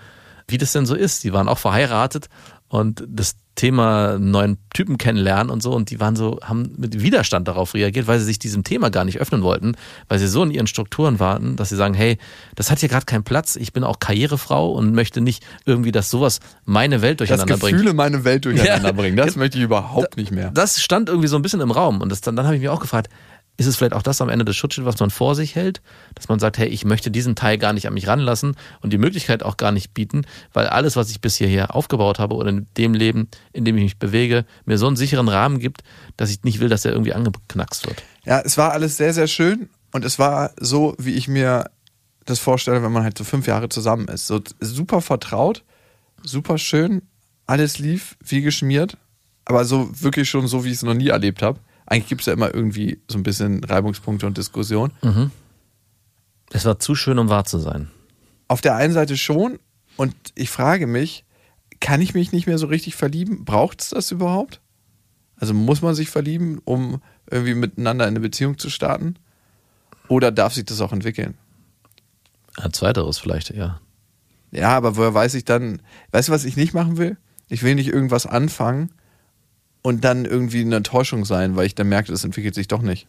Speaker 2: wie das denn so ist. Die waren auch verheiratet und das Thema neuen Typen kennenlernen und so und die waren so, haben mit Widerstand darauf reagiert, weil sie sich diesem Thema gar nicht öffnen wollten, weil sie so in ihren Strukturen warten, dass sie sagen, hey, das hat hier gerade keinen Platz, ich bin auch Karrierefrau und möchte nicht irgendwie, dass sowas meine Welt durcheinander bringt.
Speaker 1: Gefühle meine Welt durcheinander
Speaker 2: Ja.
Speaker 1: bringen. Das möchte ich überhaupt nicht mehr.
Speaker 2: Das stand irgendwie so ein bisschen im Raum und das, dann, dann habe ich mich auch gefragt, ist es vielleicht auch das am Ende des Schutzschilds, was man vor sich hält, dass man sagt, hey, ich möchte diesen Teil gar nicht an mich ranlassen und die Möglichkeit auch gar nicht bieten, weil alles, was ich bis hierher aufgebaut habe oder in dem Leben, in dem ich mich bewege, mir so einen sicheren Rahmen gibt, dass ich nicht will, dass er irgendwie angeknackst wird.
Speaker 1: Ja, es war alles sehr, sehr schön und es war so, wie ich mir das vorstelle, wenn man halt so fünf Jahre zusammen ist. So super vertraut, super schön, alles lief wie geschmiert, aber so wirklich schon so, wie ich es noch nie erlebt habe. Eigentlich gibt es ja immer irgendwie so ein bisschen Reibungspunkte und Diskussion.
Speaker 2: Es war zu schön, um wahr zu sein.
Speaker 1: Auf der einen Seite schon und ich frage mich, kann ich mich nicht mehr so richtig verlieben? Braucht es das überhaupt? Also muss man sich verlieben, um irgendwie miteinander in eine Beziehung zu starten? Oder darf sich das auch entwickeln?
Speaker 2: Ein zweiteres vielleicht, ja.
Speaker 1: Ja, aber woher weiß ich dann, weißt du, was ich nicht machen will? Ich will nicht irgendwas anfangen und dann irgendwie eine Enttäuschung sein, weil ich dann merke, es entwickelt sich doch nicht.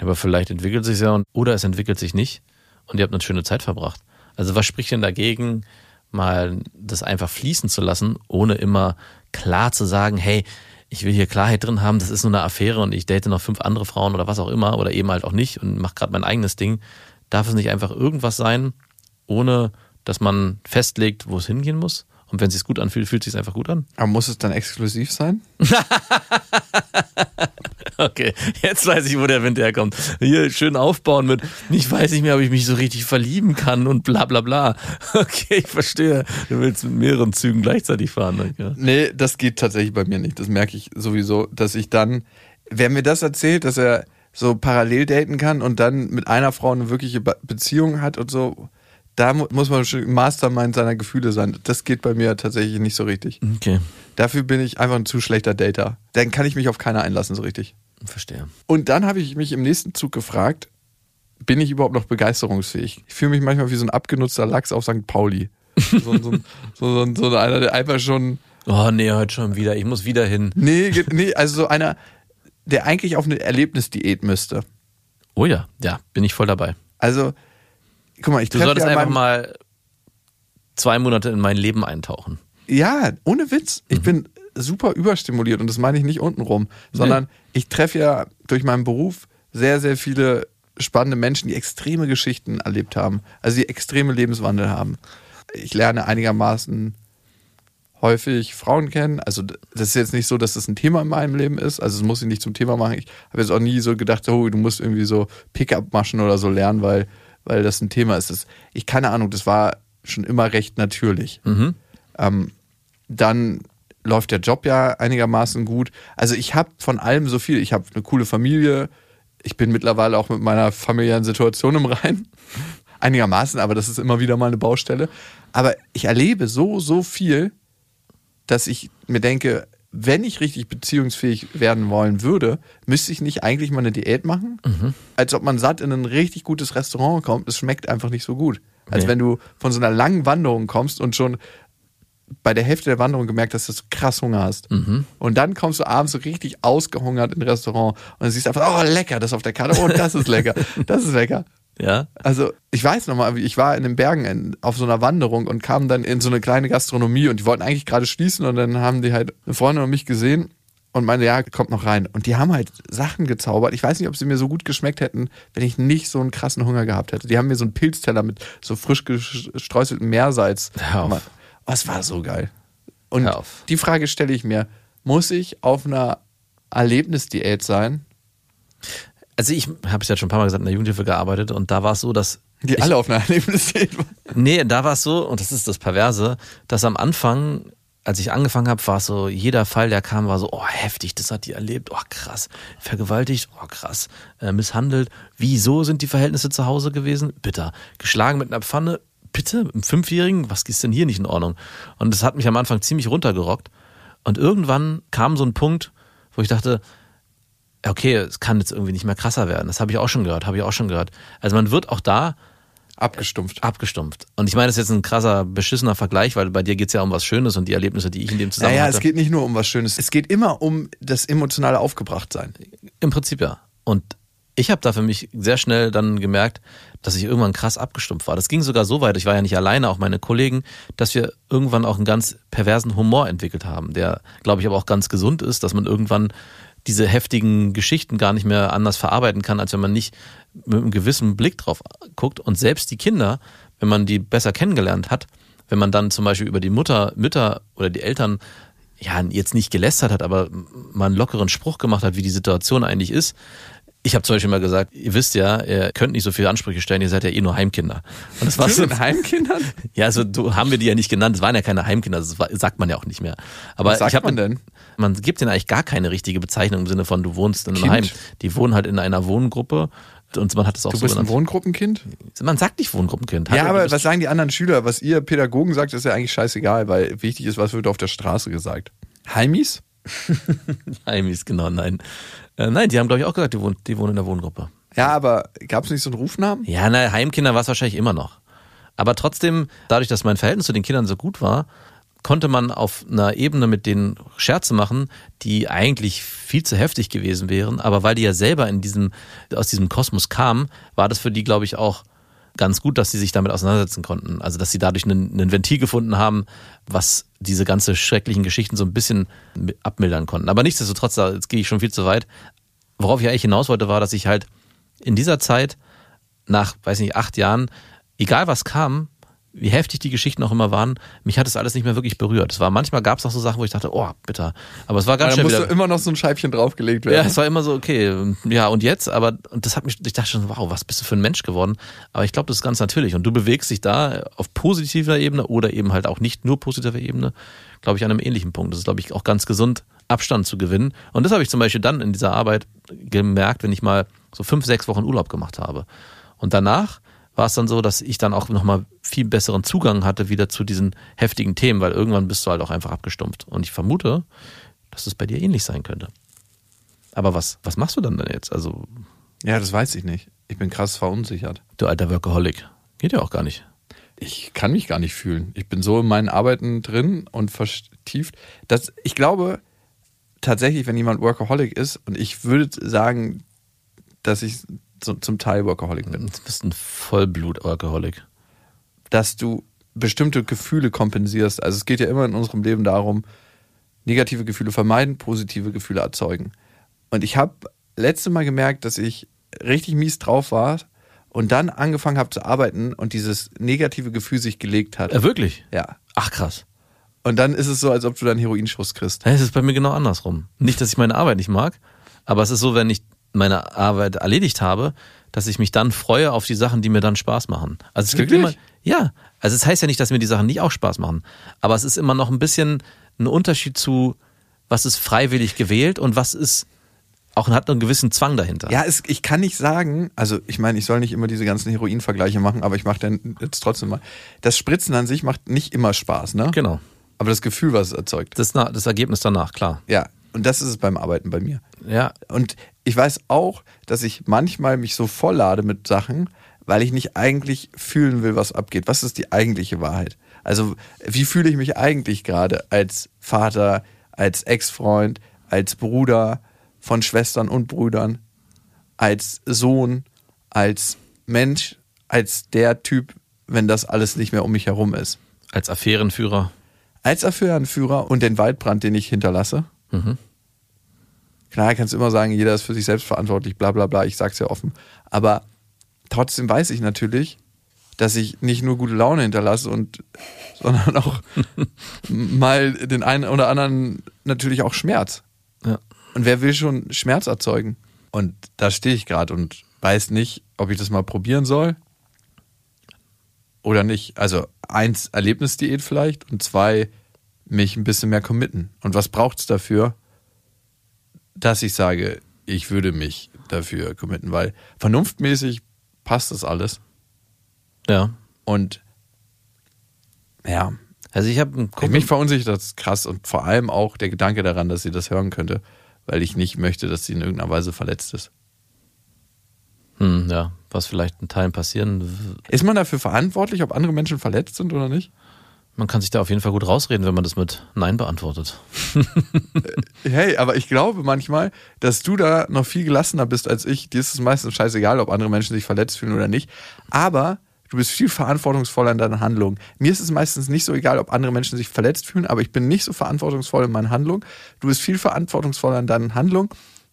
Speaker 2: Aber vielleicht entwickelt sich ja und, oder es entwickelt sich nicht und ihr habt eine schöne Zeit verbracht. Also was spricht denn dagegen, mal das einfach fließen zu lassen, ohne immer klar zu sagen, hey, ich will hier Klarheit drin haben, das ist nur eine Affäre und ich date noch fünf andere Frauen oder was auch immer oder eben halt auch nicht und mache gerade mein eigenes Ding. Darf es nicht einfach irgendwas sein, ohne dass man festlegt, wo es hingehen muss? Und wenn es sich gut anfühlt, fühlt es sich einfach gut an.
Speaker 1: Aber muss es dann exklusiv sein?
Speaker 2: Okay, jetzt weiß ich, wo der Wind herkommt. Hier schön aufbauen mit, ich weiß nicht mehr, ob ich mich so richtig verlieben kann und bla bla bla. Okay, ich verstehe. Du willst mit mehreren Zügen gleichzeitig fahren. ne? Ja.
Speaker 1: Nee, das geht tatsächlich bei mir nicht. Das merke ich sowieso, dass ich dann, wer mir das erzählt, dass er so parallel daten kann und dann mit einer Frau eine wirkliche Be Beziehung hat und so, da mu muss man schon Mastermind seiner Gefühle sein. Das geht bei mir tatsächlich nicht so richtig.
Speaker 2: Okay,
Speaker 1: Dafür bin ich einfach ein zu schlechter Dater. Dann kann ich mich auf keiner einlassen so richtig.
Speaker 2: verstehe.
Speaker 1: Und dann habe ich mich im nächsten Zug gefragt, bin ich überhaupt noch begeisterungsfähig? Ich fühle mich manchmal wie so ein abgenutzter Lachs auf St. Pauli. So, so, so, so, so, einer, der einfach schon,
Speaker 2: Oh nee, heute schon wieder. Ich muss wieder hin.
Speaker 1: nee, nee, also so einer, der eigentlich auf eine Erlebnisdiät müsste.
Speaker 2: Oh ja, ja, bin ich voll dabei.
Speaker 1: Also, guck mal, ich
Speaker 2: Du solltest
Speaker 1: ja
Speaker 2: einfach mal zwei Monate in mein Leben eintauchen.
Speaker 1: Ja, ohne Witz.
Speaker 2: Mhm.
Speaker 1: Ich bin super überstimuliert und das meine ich nicht untenrum, sondern ich treffe ja durch meinen Beruf sehr, sehr viele spannende Menschen, die extreme Geschichten erlebt haben, also die extreme Lebenswandel haben. Ich lerne einigermaßen häufig Frauen kennen. Also das ist jetzt nicht so, dass das ein Thema in meinem Leben ist. Also das muss ich nicht zum Thema machen. Ich habe jetzt auch nie so gedacht, oh, du musst irgendwie so Pickup-Maschen oder so lernen, weil, weil das ein Thema ist. Das, ich keine Ahnung, das war schon immer recht natürlich. Ähm, dann läuft der Job ja einigermaßen gut. Also ich habe von allem so viel. Ich habe eine coole Familie. Ich bin mittlerweile auch mit meiner familiären Situation im Rein. Einigermaßen, aber das ist immer wieder mal eine Baustelle. Aber ich erlebe so, so viel, dass ich mir denke, wenn ich richtig beziehungsfähig werden wollen würde, müsste ich nicht eigentlich mal eine Diät machen? Als ob man satt in ein richtig gutes Restaurant kommt. Es schmeckt einfach nicht so gut. Als
Speaker 2: Nee.
Speaker 1: wenn du von so einer langen Wanderung kommst und schon bei der Hälfte der Wanderung gemerkt hast, dass du krass Hunger hast. Und dann kommst du abends so richtig ausgehungert in ein Restaurant und dann siehst einfach, oh lecker, das auf der Karte, oh das ist lecker, das ist lecker.
Speaker 2: Ja?
Speaker 1: Also ich weiß noch mal, ich war in den Bergen in, auf so einer Wanderung und kam dann in so eine kleine Gastronomie und die wollten eigentlich gerade schließen und dann haben die halt eine Freundin und mich gesehen und meinte, ja, kommt noch rein. Und die haben halt Sachen gezaubert. Ich weiß nicht, ob sie mir so gut geschmeckt hätten, wenn ich nicht so einen krassen Hunger gehabt hätte. Die haben mir so einen Pilzteller mit so frisch gestreuseltem Meersalz.
Speaker 2: Hör auf.
Speaker 1: gemacht. Oh, es war so geil. Und die Frage stelle ich mir, muss ich auf einer Erlebnisdiät sein,
Speaker 2: Also ich habe es ja schon ein paar Mal gesagt, in der Jugendhilfe gearbeitet und da war es so, dass
Speaker 1: die
Speaker 2: ich,
Speaker 1: alle auf einer Erlebnisdiät waren?
Speaker 2: Nee, da war es so, und das ist das Perverse, dass am Anfang, als ich angefangen habe, war es so, jeder Fall, der kam, war so, oh, heftig, das hat die erlebt, oh, krass, vergewaltigt, oh, krass, äh, misshandelt. Wieso sind die Verhältnisse zu Hause gewesen? Bitter. Geschlagen mit einer Pfanne? Bitte? Im Fünfjährigen? Was ist denn hier nicht in Ordnung? Und das hat mich am Anfang ziemlich runtergerockt. Und irgendwann kam so ein Punkt, wo ich dachte, okay, es kann jetzt irgendwie nicht mehr krasser werden. Das habe ich auch schon gehört, habe ich auch schon gehört. Also man wird auch da
Speaker 1: Abgestumpft.
Speaker 2: abgestumpft. Und ich meine, das ist jetzt ein krasser, beschissener Vergleich, weil bei dir geht's ja um was Schönes und die Erlebnisse, die ich in dem Zusammenhang
Speaker 1: Naja, es
Speaker 2: hatte.
Speaker 1: geht nicht nur um was Schönes. Es geht immer um das emotionale Aufgebrachtsein.
Speaker 2: Im Prinzip ja. Und ich habe da für mich sehr schnell dann gemerkt, dass ich irgendwann krass abgestumpft war. Das ging sogar so weit, ich war ja nicht alleine, auch meine Kollegen, dass wir irgendwann auch einen ganz perversen Humor entwickelt haben, der, glaube ich, aber auch ganz gesund ist, dass man irgendwann diese heftigen Geschichten gar nicht mehr anders verarbeiten kann, als wenn man nicht mit einem gewissen Blick drauf guckt. Und selbst die Kinder, wenn man die besser kennengelernt hat, wenn man dann zum Beispiel über die Mutter, Mütter oder die Eltern ja jetzt nicht gelästert hat, aber mal einen lockeren Spruch gemacht hat, wie die Situation eigentlich ist. Ich habe zum Beispiel mal gesagt, ihr wisst ja, ihr könnt nicht so viele Ansprüche stellen, ihr seid ja eh nur Heimkinder. Und das war so
Speaker 1: Heimkindern?
Speaker 2: Ja, also du haben wir die ja nicht genannt. Es waren ja keine Heimkinder, das war, sagt man ja auch nicht mehr. Aber
Speaker 1: Was sagt
Speaker 2: ich hab,
Speaker 1: man denn?
Speaker 2: Man gibt denen eigentlich gar keine richtige Bezeichnung im Sinne von du wohnst in einem
Speaker 1: Kind.
Speaker 2: Heim. Die wohnen halt in einer Wohngruppe und man hat es auch
Speaker 1: Du
Speaker 2: so
Speaker 1: bist ein
Speaker 2: genannt.
Speaker 1: Wohngruppenkind?
Speaker 2: Man sagt nicht Wohngruppenkind.
Speaker 1: Ja, aber was sagen die anderen Schüler? Was ihr Pädagogen sagt, ist ja eigentlich scheißegal, weil wichtig ist, was wird auf der Straße gesagt. Heimis?
Speaker 2: Heimis, genau, nein. Äh, nein, die haben, glaube ich, auch gesagt, die wohnen, die wohnen in der Wohngruppe.
Speaker 1: Ja, aber gab es nicht so einen Rufnamen?
Speaker 2: Ja, na, Heimkinder war es wahrscheinlich immer noch. Aber trotzdem, dadurch, dass mein Verhältnis zu den Kindern so gut war, konnte man auf einer Ebene mit denen Scherze machen, die eigentlich viel zu heftig gewesen wären. Aber weil die ja selber in diesem, aus diesem Kosmos kamen, war das für die, glaube ich, auch ganz gut, dass sie sich damit auseinandersetzen konnten. Also, dass sie dadurch einen, einen Ventil gefunden haben, was diese ganze schrecklichen Geschichten so ein bisschen mi- abmildern konnten. Aber nichtsdestotrotz, jetzt gehe ich schon viel zu weit. Worauf ich eigentlich hinaus wollte, war, dass ich halt in dieser Zeit nach, weiß nicht, acht Jahren, egal was kam, wie heftig die Geschichten auch immer waren, mich hat es alles nicht mehr wirklich berührt. Es war manchmal gab es noch so Sachen, wo ich dachte, oh, bitter. Aber es war ganz
Speaker 1: Da
Speaker 2: schnell
Speaker 1: musste
Speaker 2: wieder.
Speaker 1: immer noch so ein Scheibchen draufgelegt
Speaker 2: Ja,
Speaker 1: werden.
Speaker 2: es war immer so, okay, ja, und jetzt? Aber und das hat mich, ich dachte schon, wow, was bist du für ein Mensch geworden? Aber ich glaube, das ist ganz natürlich. Und du bewegst dich da auf positiver Ebene oder eben halt auch nicht nur positiver Ebene, glaube ich, an einem ähnlichen Punkt. Das ist, glaube ich, auch ganz gesund, Abstand zu gewinnen. Und das habe ich zum Beispiel dann in dieser Arbeit gemerkt, wenn ich mal so fünf, sechs Wochen Urlaub gemacht habe. Und danach war es dann so, dass ich dann auch nochmal viel besseren Zugang hatte wieder zu diesen heftigen Themen, weil irgendwann bist du halt auch einfach abgestumpft. Und ich vermute, dass es bei dir ähnlich sein könnte. Aber was, was machst du dann denn jetzt? Also,
Speaker 1: Ja, das weiß ich nicht. Ich bin krass verunsichert.
Speaker 2: du alter Workaholic. Geht ja auch gar nicht.
Speaker 1: Ich kann mich gar nicht fühlen. Ich bin so in meinen Arbeiten drin und vertieft. Dass ich glaube tatsächlich, wenn jemand Workaholic ist, und ich würde sagen, dass ich so, zum Teil Workaholic bin,
Speaker 2: Du bist ein Vollblut-Workaholic.
Speaker 1: dass du bestimmte Gefühle kompensierst. Also es geht ja immer in unserem Leben darum, negative Gefühle vermeiden, positive Gefühle erzeugen. Und ich habe letzte Mal gemerkt, dass ich richtig mies drauf war und dann angefangen habe zu arbeiten und dieses negative Gefühl sich gelegt hat.
Speaker 2: Äh, wirklich?
Speaker 1: Ja.
Speaker 2: Ach, krass.
Speaker 1: Und dann ist es so, als ob du dann Heroinschuss kriegst.
Speaker 2: Ja, Es ist bei mir genau andersrum. Nicht, dass ich meine Arbeit nicht mag, aber es ist so, wenn ich meine Arbeit erledigt habe, dass ich mich dann freue auf die Sachen, die mir dann Spaß machen. Also es gibt immer,
Speaker 1: Wirklich?
Speaker 2: ja, also es heißt ja nicht, dass mir die Sachen nicht auch Spaß machen, aber es ist immer noch ein bisschen ein Unterschied zu, was ist freiwillig gewählt und was ist auch hat einen gewissen Zwang dahinter.
Speaker 1: Ja, es, ich kann nicht sagen, also ich meine, ich soll nicht immer diese ganzen Heroin-Vergleiche machen, aber ich mache dann jetzt trotzdem mal. Das Spritzen an sich macht nicht immer Spaß, ne?
Speaker 2: Genau.
Speaker 1: Aber das Gefühl, was es erzeugt.
Speaker 2: Das, das Ergebnis danach, klar.
Speaker 1: Ja, und das ist es beim Arbeiten bei mir.
Speaker 2: Ja,
Speaker 1: Und ich weiß auch, dass ich manchmal mich so volllade mit Sachen, weil ich nicht eigentlich fühlen will, was abgeht. Was ist die eigentliche Wahrheit? Also, wie fühle ich mich eigentlich gerade als Vater, als Ex-Freund, als Bruder von Schwestern und Brüdern, als Sohn, als Mensch, als der Typ, wenn das alles nicht mehr um mich herum ist?
Speaker 2: als Affärenführer.
Speaker 1: Als Affärenführer und den Waldbrand, den ich hinterlasse.
Speaker 2: Mhm.
Speaker 1: Klar, kannst du immer sagen, jeder ist für sich selbst verantwortlich, bla bla bla, ich sag's ja offen. Aber trotzdem weiß ich natürlich, dass ich nicht nur gute Laune hinterlasse und sondern auch mal den einen oder anderen natürlich auch Schmerz.
Speaker 2: Ja.
Speaker 1: Und wer will schon Schmerz erzeugen? Und da stehe ich gerade und weiß nicht, ob ich das mal probieren soll oder nicht. Also eins Erlebnisdiät vielleicht und zwei mich ein bisschen mehr committen. Und was braucht es dafür, dass ich sage, ich würde mich dafür committen? Weil vernunftmäßig passt das alles.
Speaker 2: Ja.
Speaker 1: Und ja,
Speaker 2: Also ich habe
Speaker 1: mich verunsichert das krass und vor allem auch der Gedanke daran, dass sie das hören könnte, weil ich nicht möchte, dass sie in irgendeiner Weise verletzt ist.
Speaker 2: hm, ja, was vielleicht in Teilen passieren.
Speaker 1: Ist man dafür verantwortlich, ob andere Menschen verletzt sind oder nicht?
Speaker 2: Man kann sich da auf jeden Fall gut rausreden, wenn man das mit Nein beantwortet.
Speaker 1: Hey, aber ich glaube manchmal, dass du da noch viel gelassener bist als ich. Dir ist es meistens scheißegal, ob andere Menschen sich verletzt fühlen oder nicht. Aber Du bist viel verantwortungsvoller in deinen Handlungen. Mir ist es meistens nicht so egal, ob andere Menschen sich verletzt fühlen, aber ich bin nicht so verantwortungsvoll in meinen Handlungen. Du bist viel verantwortungsvoller in deinen Handlungen.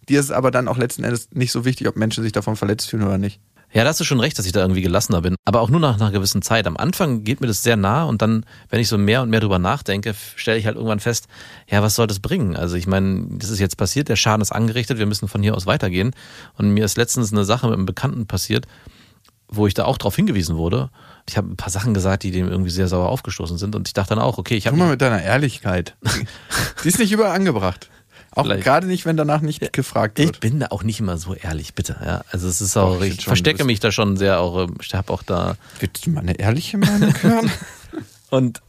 Speaker 1: Dir ist es aber dann auch letzten Endes nicht so wichtig, ob Menschen sich davon verletzt fühlen oder nicht.
Speaker 2: Ja, da hast du schon recht, dass ich da irgendwie gelassener bin. Aber auch nur nach einer gewissen Zeit. Am Anfang geht mir das sehr nah und dann, wenn ich so mehr und mehr drüber nachdenke, stelle ich halt irgendwann fest, ja, was soll das bringen? Also ich meine, das ist jetzt passiert, der Schaden ist angerichtet, wir müssen von hier aus weitergehen. Und mir ist letztens eine Sache mit einem Bekannten passiert, wo ich da auch drauf hingewiesen wurde. Ich habe ein paar Sachen gesagt, die dem irgendwie sehr sauer aufgestoßen sind. Und ich dachte dann auch, okay, ich habe.
Speaker 1: Guck mal mit deiner Ehrlichkeit. Die ist nicht überall angebracht. Auch
Speaker 2: Vielleicht.
Speaker 1: gerade nicht, wenn danach nicht gefragt
Speaker 2: Ich
Speaker 1: wird.
Speaker 2: bin da auch nicht immer so ehrlich, bitte. Ja, also es ist auch,
Speaker 1: Doch, ich
Speaker 2: ich, verstecke mich da schon sehr auch, ähm, ich habe auch da
Speaker 1: Willst du mal eine ehrliche Meinung hören?
Speaker 2: Und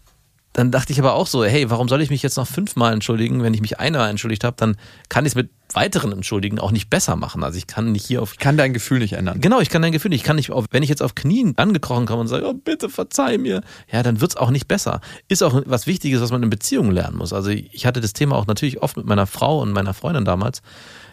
Speaker 2: dann dachte ich aber auch so, hey, warum soll ich mich jetzt noch fünfmal entschuldigen? Wenn ich mich einmal entschuldigt habe, dann kann ich es mit weiteren Entschuldigen auch nicht besser machen. Also ich kann nicht hier auf
Speaker 1: Ich kann dein Gefühl nicht ändern.
Speaker 2: Genau, ich kann dein Gefühl, nicht. ich kann nicht, auf, wenn ich jetzt auf Knien angekrochen komme und sage, oh, bitte verzeih mir, ja, dann wird's auch nicht besser. Ist auch was Wichtiges, was man in Beziehungen lernen muss. Also ich hatte das Thema auch natürlich oft mit meiner Frau und meiner Freundin damals,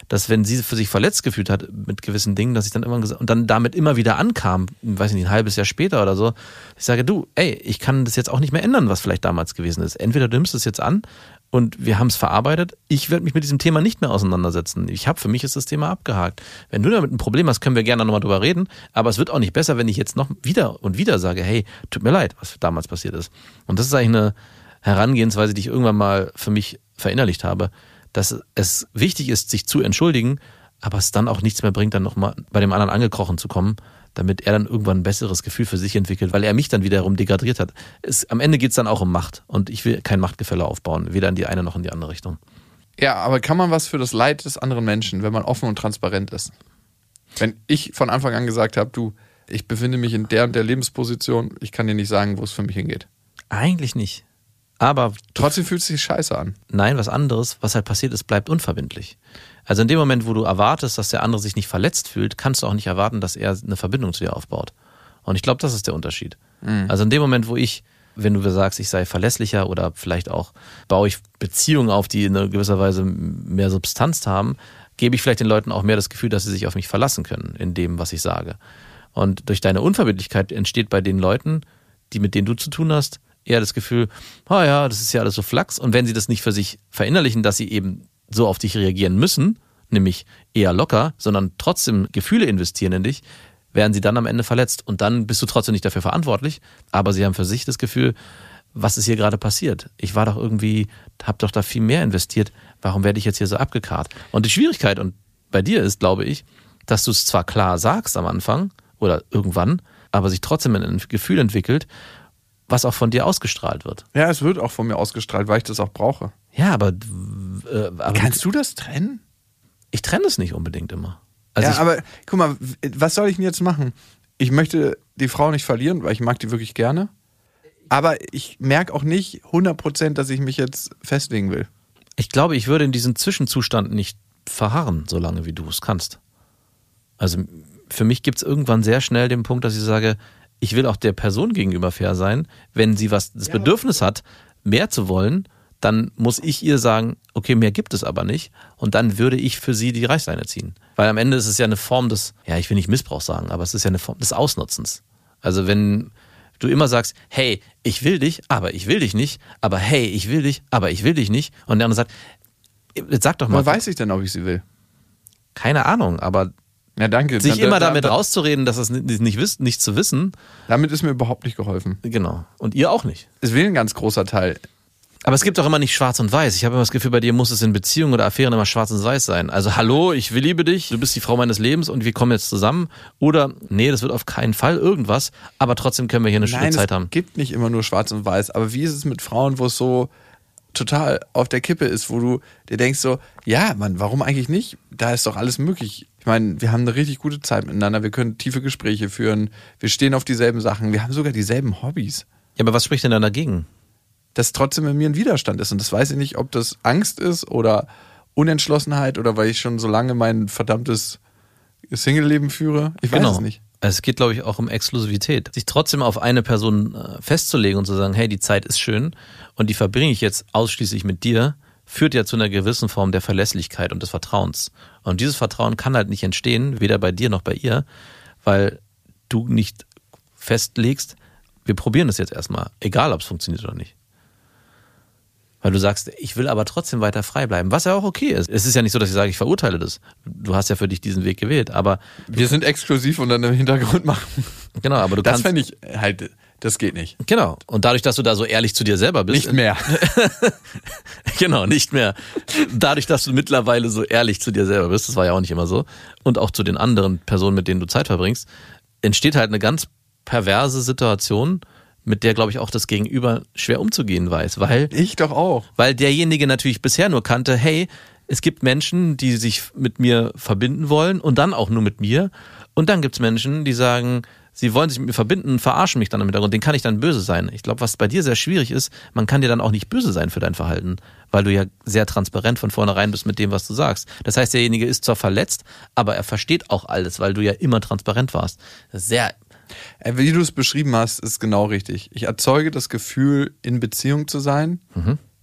Speaker 2: dass wenn sie für sich verletzt gefühlt hat mit gewissen Dingen, dass ich dann immer gesagt und dann damit immer wieder ankam, weiß ich nicht, ein halbes Jahr später oder so, ich sage, du, ey, ich kann das jetzt auch nicht mehr ändern, was vielleicht damals gewesen ist. Entweder du nimmst es jetzt an und wir haben es verarbeitet. Ich werde mich mit diesem Thema nicht mehr auseinandersetzen. Ich habe für mich ist das Thema abgehakt. Wenn du damit ein Problem hast, können wir gerne nochmal drüber reden. Aber es wird auch nicht besser, wenn ich jetzt noch wieder und wieder sage, hey, tut mir leid, was damals passiert ist. Und das ist eigentlich eine Herangehensweise, die ich irgendwann mal für mich verinnerlicht habe, dass es wichtig ist, sich zu entschuldigen, aber es dann auch nichts mehr bringt, dann nochmal bei dem anderen angekrochen zu kommen, damit er dann irgendwann ein besseres Gefühl für sich entwickelt, weil er mich dann wiederum degradiert hat. Es, am Ende geht's dann auch um Macht und ich will kein Machtgefälle aufbauen, weder in die eine noch in die andere Richtung.
Speaker 1: Ja, aber kann man was für das Leid des anderen Menschen, wenn man offen und transparent ist? Wenn ich von Anfang an gesagt habe, du, ich befinde mich in der und der Lebensposition, ich kann dir nicht sagen, wo es für mich hingeht.
Speaker 2: Eigentlich nicht. Aber
Speaker 1: Trotzdem fühlt es sich scheiße an.
Speaker 2: Nein, was anderes, was halt passiert ist, bleibt unverbindlich. Also in dem Moment, wo du erwartest, dass der andere sich nicht verletzt fühlt, kannst du auch nicht erwarten, dass er eine Verbindung zu dir aufbaut. Und ich glaube, das ist der Unterschied. Also in dem Moment, wo ich, wenn du sagst, ich sei verlässlicher oder vielleicht auch baue ich Beziehungen auf, die in gewisser Weise mehr Substanz haben, gebe ich vielleicht den Leuten auch mehr das Gefühl, dass sie sich auf mich verlassen können in dem, was ich sage. Und durch deine Unverbindlichkeit entsteht bei den Leuten, die mit denen du zu tun hast, eher das Gefühl, ah ja, das ist ja alles so Flachs. Und wenn sie das nicht für sich verinnerlichen, dass sie eben so auf dich reagieren müssen, nämlich eher locker, sondern trotzdem Gefühle investieren in dich, werden sie dann am Ende verletzt. Und dann bist du trotzdem nicht dafür verantwortlich, aber sie haben für sich das Gefühl, was ist hier gerade passiert? Ich war doch irgendwie, hab doch da viel mehr investiert. Warum werde ich jetzt hier so abgekarrt? Und die Schwierigkeit und bei dir ist, glaube ich, dass du es zwar klar sagst am Anfang oder irgendwann, aber sich trotzdem ein Gefühl entwickelt, was auch von dir ausgestrahlt wird.
Speaker 1: Ja, es wird auch von mir ausgestrahlt, weil ich das auch brauche.
Speaker 2: Ja, aber, äh, aber
Speaker 1: Kannst du das trennen?
Speaker 2: ich trenne es nicht unbedingt immer. Also
Speaker 1: ja, aber guck mal, was soll ich denn jetzt machen? Ich möchte die Frau nicht verlieren, weil ich mag die wirklich gerne. Aber ich merke auch nicht 100%, dass ich mich jetzt festlegen will.
Speaker 2: ich glaube, ich würde in diesen Zwischenzustand nicht verharren, solange wie du es kannst. Also für mich gibt es irgendwann sehr schnell den Punkt, dass ich sage, ich will auch der Person gegenüber fair sein. Wenn sie was das Bedürfnis hat, mehr zu wollen, dann muss ich ihr sagen, okay, mehr gibt es aber nicht. Und dann würde ich für sie die Reißleine ziehen. Weil am Ende ist es ja eine Form des, ja, ich will nicht Missbrauch sagen, aber es ist ja eine Form des Ausnutzens. Also wenn du immer sagst, hey, ich will dich, aber ich will dich nicht, aber hey, ich will dich, aber ich will dich nicht. Und der andere sagt, jetzt sag doch mal,
Speaker 1: Woher weiß ich denn, ob ich sie will?
Speaker 2: keine Ahnung, aber
Speaker 1: Ja, danke.
Speaker 2: sich
Speaker 1: Da-
Speaker 2: immer
Speaker 1: da-
Speaker 2: damit
Speaker 1: da-
Speaker 2: rauszureden, dass es nicht, nicht, nicht zu wissen,
Speaker 1: Damit ist mir überhaupt nicht geholfen.
Speaker 2: genau. Und ihr auch nicht.
Speaker 1: Es will ein ganz großer Teil.
Speaker 2: Aber es gibt doch immer nicht schwarz und weiß. Ich habe immer das Gefühl, bei dir muss es in Beziehungen oder Affären immer schwarz und weiß sein. Also, hallo, ich will liebe dich, du bist die Frau meines Lebens und wir kommen jetzt zusammen. Oder, nee, das wird auf keinen Fall irgendwas, aber trotzdem können wir hier eine schöne
Speaker 1: Nein,
Speaker 2: Zeit
Speaker 1: es
Speaker 2: haben.
Speaker 1: gibt nicht immer nur schwarz und weiß. Aber wie ist es mit Frauen, wo es so total auf der Kippe ist, wo du dir denkst so, ja, Mann, warum eigentlich nicht? Da ist doch alles möglich. Ich meine, wir haben eine richtig gute Zeit miteinander, wir können tiefe Gespräche führen, wir stehen auf dieselben Sachen, wir haben sogar dieselben Hobbys.
Speaker 2: Ja, aber was spricht denn dann dagegen?
Speaker 1: Dass trotzdem in mir ein Widerstand ist. Und das weiß ich nicht, ob das Angst ist oder Unentschlossenheit oder weil ich schon so lange mein verdammtes Single-Leben führe. Ich weiß
Speaker 2: genau.
Speaker 1: es nicht.
Speaker 2: Es geht, glaube ich, auch um Exklusivität. Sich trotzdem auf eine Person äh, festzulegen und zu sagen, hey, die Zeit ist schön und die verbringe ich jetzt ausschließlich mit dir, führt ja zu einer gewissen Form der Verlässlichkeit und des Vertrauens. Und dieses Vertrauen kann halt nicht entstehen, weder bei dir noch bei ihr, weil du nicht festlegst, wir probieren das jetzt erstmal, egal ob es funktioniert oder nicht. Weil du sagst, ich will aber trotzdem weiter frei bleiben, was ja auch okay ist. Es ist ja nicht so, dass ich sage, ich verurteile das. Du hast ja für dich diesen Weg gewählt, aber
Speaker 1: Wir sind exklusiv und dann im Hintergrund machen.
Speaker 2: genau, aber du
Speaker 1: Das
Speaker 2: kannst
Speaker 1: fände ich halt, das geht nicht.
Speaker 2: genau. Und dadurch, dass du da so ehrlich zu dir selber bist,
Speaker 1: Nicht mehr.
Speaker 2: genau, nicht mehr. Dadurch, dass du mittlerweile so ehrlich zu dir selber bist, das war ja auch nicht immer so, und auch zu den anderen Personen, mit denen du Zeit verbringst, entsteht halt eine ganz perverse Situation, mit der, glaube ich, auch das Gegenüber schwer umzugehen weiß, weil
Speaker 1: Ich doch auch.
Speaker 2: weil derjenige natürlich bisher nur kannte, hey, es gibt Menschen, die sich mit mir verbinden wollen und dann auch nur mit mir. Und dann gibt's Menschen, die sagen, sie wollen sich mit mir verbinden, verarschen mich dann im Hintergrund. Den kann ich dann böse sein. Ich glaube, was bei dir sehr schwierig ist, man kann dir dann auch nicht böse sein für dein Verhalten, weil du ja sehr transparent von vornherein bist mit dem, was du sagst. Das heißt, derjenige ist zwar verletzt, aber er versteht auch alles, weil du ja immer transparent warst. Sehr,
Speaker 1: Wie du es beschrieben hast, ist genau richtig. Ich erzeuge das Gefühl, in Beziehung zu sein,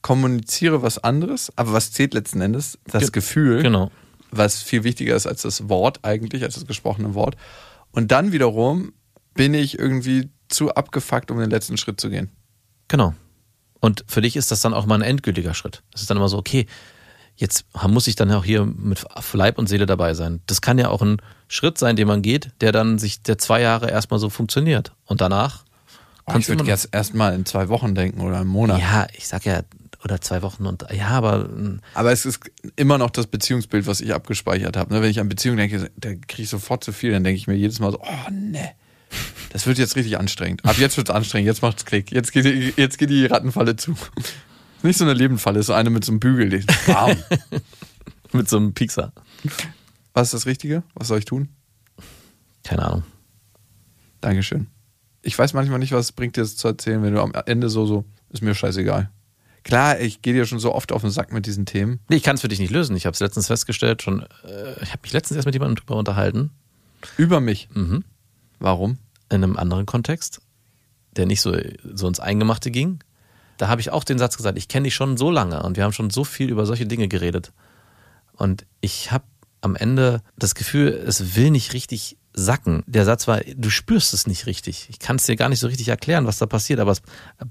Speaker 1: kommuniziere was anderes, aber was zählt letzten Endes? Das
Speaker 2: Ge-
Speaker 1: Gefühl,
Speaker 2: genau.
Speaker 1: was viel wichtiger ist als das Wort eigentlich, als das gesprochene Wort. Und dann wiederum bin ich irgendwie zu abgefuckt, um den letzten Schritt zu gehen.
Speaker 2: Genau. Und für dich ist das dann auch mal ein endgültiger Schritt. Das ist dann immer so, okay, jetzt muss ich dann auch hier mit Leib und Seele dabei sein. Das kann ja auch ein Schritt sein, den man geht, der dann sich der zwei Jahre erstmal so funktioniert. Und danach
Speaker 1: Oh,
Speaker 2: kannst
Speaker 1: ich würde jetzt erstmal in zwei Wochen denken oder einen Monat.
Speaker 2: Ja, ich sag ja, oder zwei Wochen und ja, aber mm,
Speaker 1: Aber es ist immer noch das Beziehungsbild, was ich abgespeichert habe. ne? Wenn ich an Beziehung denke, da kriege ich sofort zu viel. Dann denke ich mir jedes Mal so, oh ne, das wird jetzt richtig anstrengend. Ab jetzt wird es anstrengend, jetzt macht's Klick. Jetzt geht, die- jetzt geht die Rattenfalle zu. Nicht so eine Lebenfalle, so eine mit so einem Bügel. Bam.
Speaker 2: mit so einem Piekser.
Speaker 1: Was ist das Richtige? Was soll ich tun?
Speaker 2: Keine Ahnung.
Speaker 1: Dankeschön. Ich weiß manchmal nicht, was es bringt dir das zu erzählen, wenn du am Ende so, so, ist mir scheißegal. Klar, ich gehe dir schon so oft auf den Sack mit diesen Themen.
Speaker 2: Nee, ich kann es für dich nicht lösen. Ich habe es letztens festgestellt, schon, äh, ich habe mich letztens erst mit jemandem drüber unterhalten,
Speaker 1: Über mich.
Speaker 2: Mhm.
Speaker 1: Warum?
Speaker 2: in einem anderen Kontext, der nicht so, so ins Eingemachte ging. Da habe ich auch den Satz gesagt, ich kenne dich schon so lange und wir haben schon so viel über solche Dinge geredet. Und ich habe am Ende das Gefühl, es will nicht richtig sacken. Der Satz war, du spürst es nicht richtig. Ich kann es dir gar nicht so richtig erklären, was da passiert, aber es,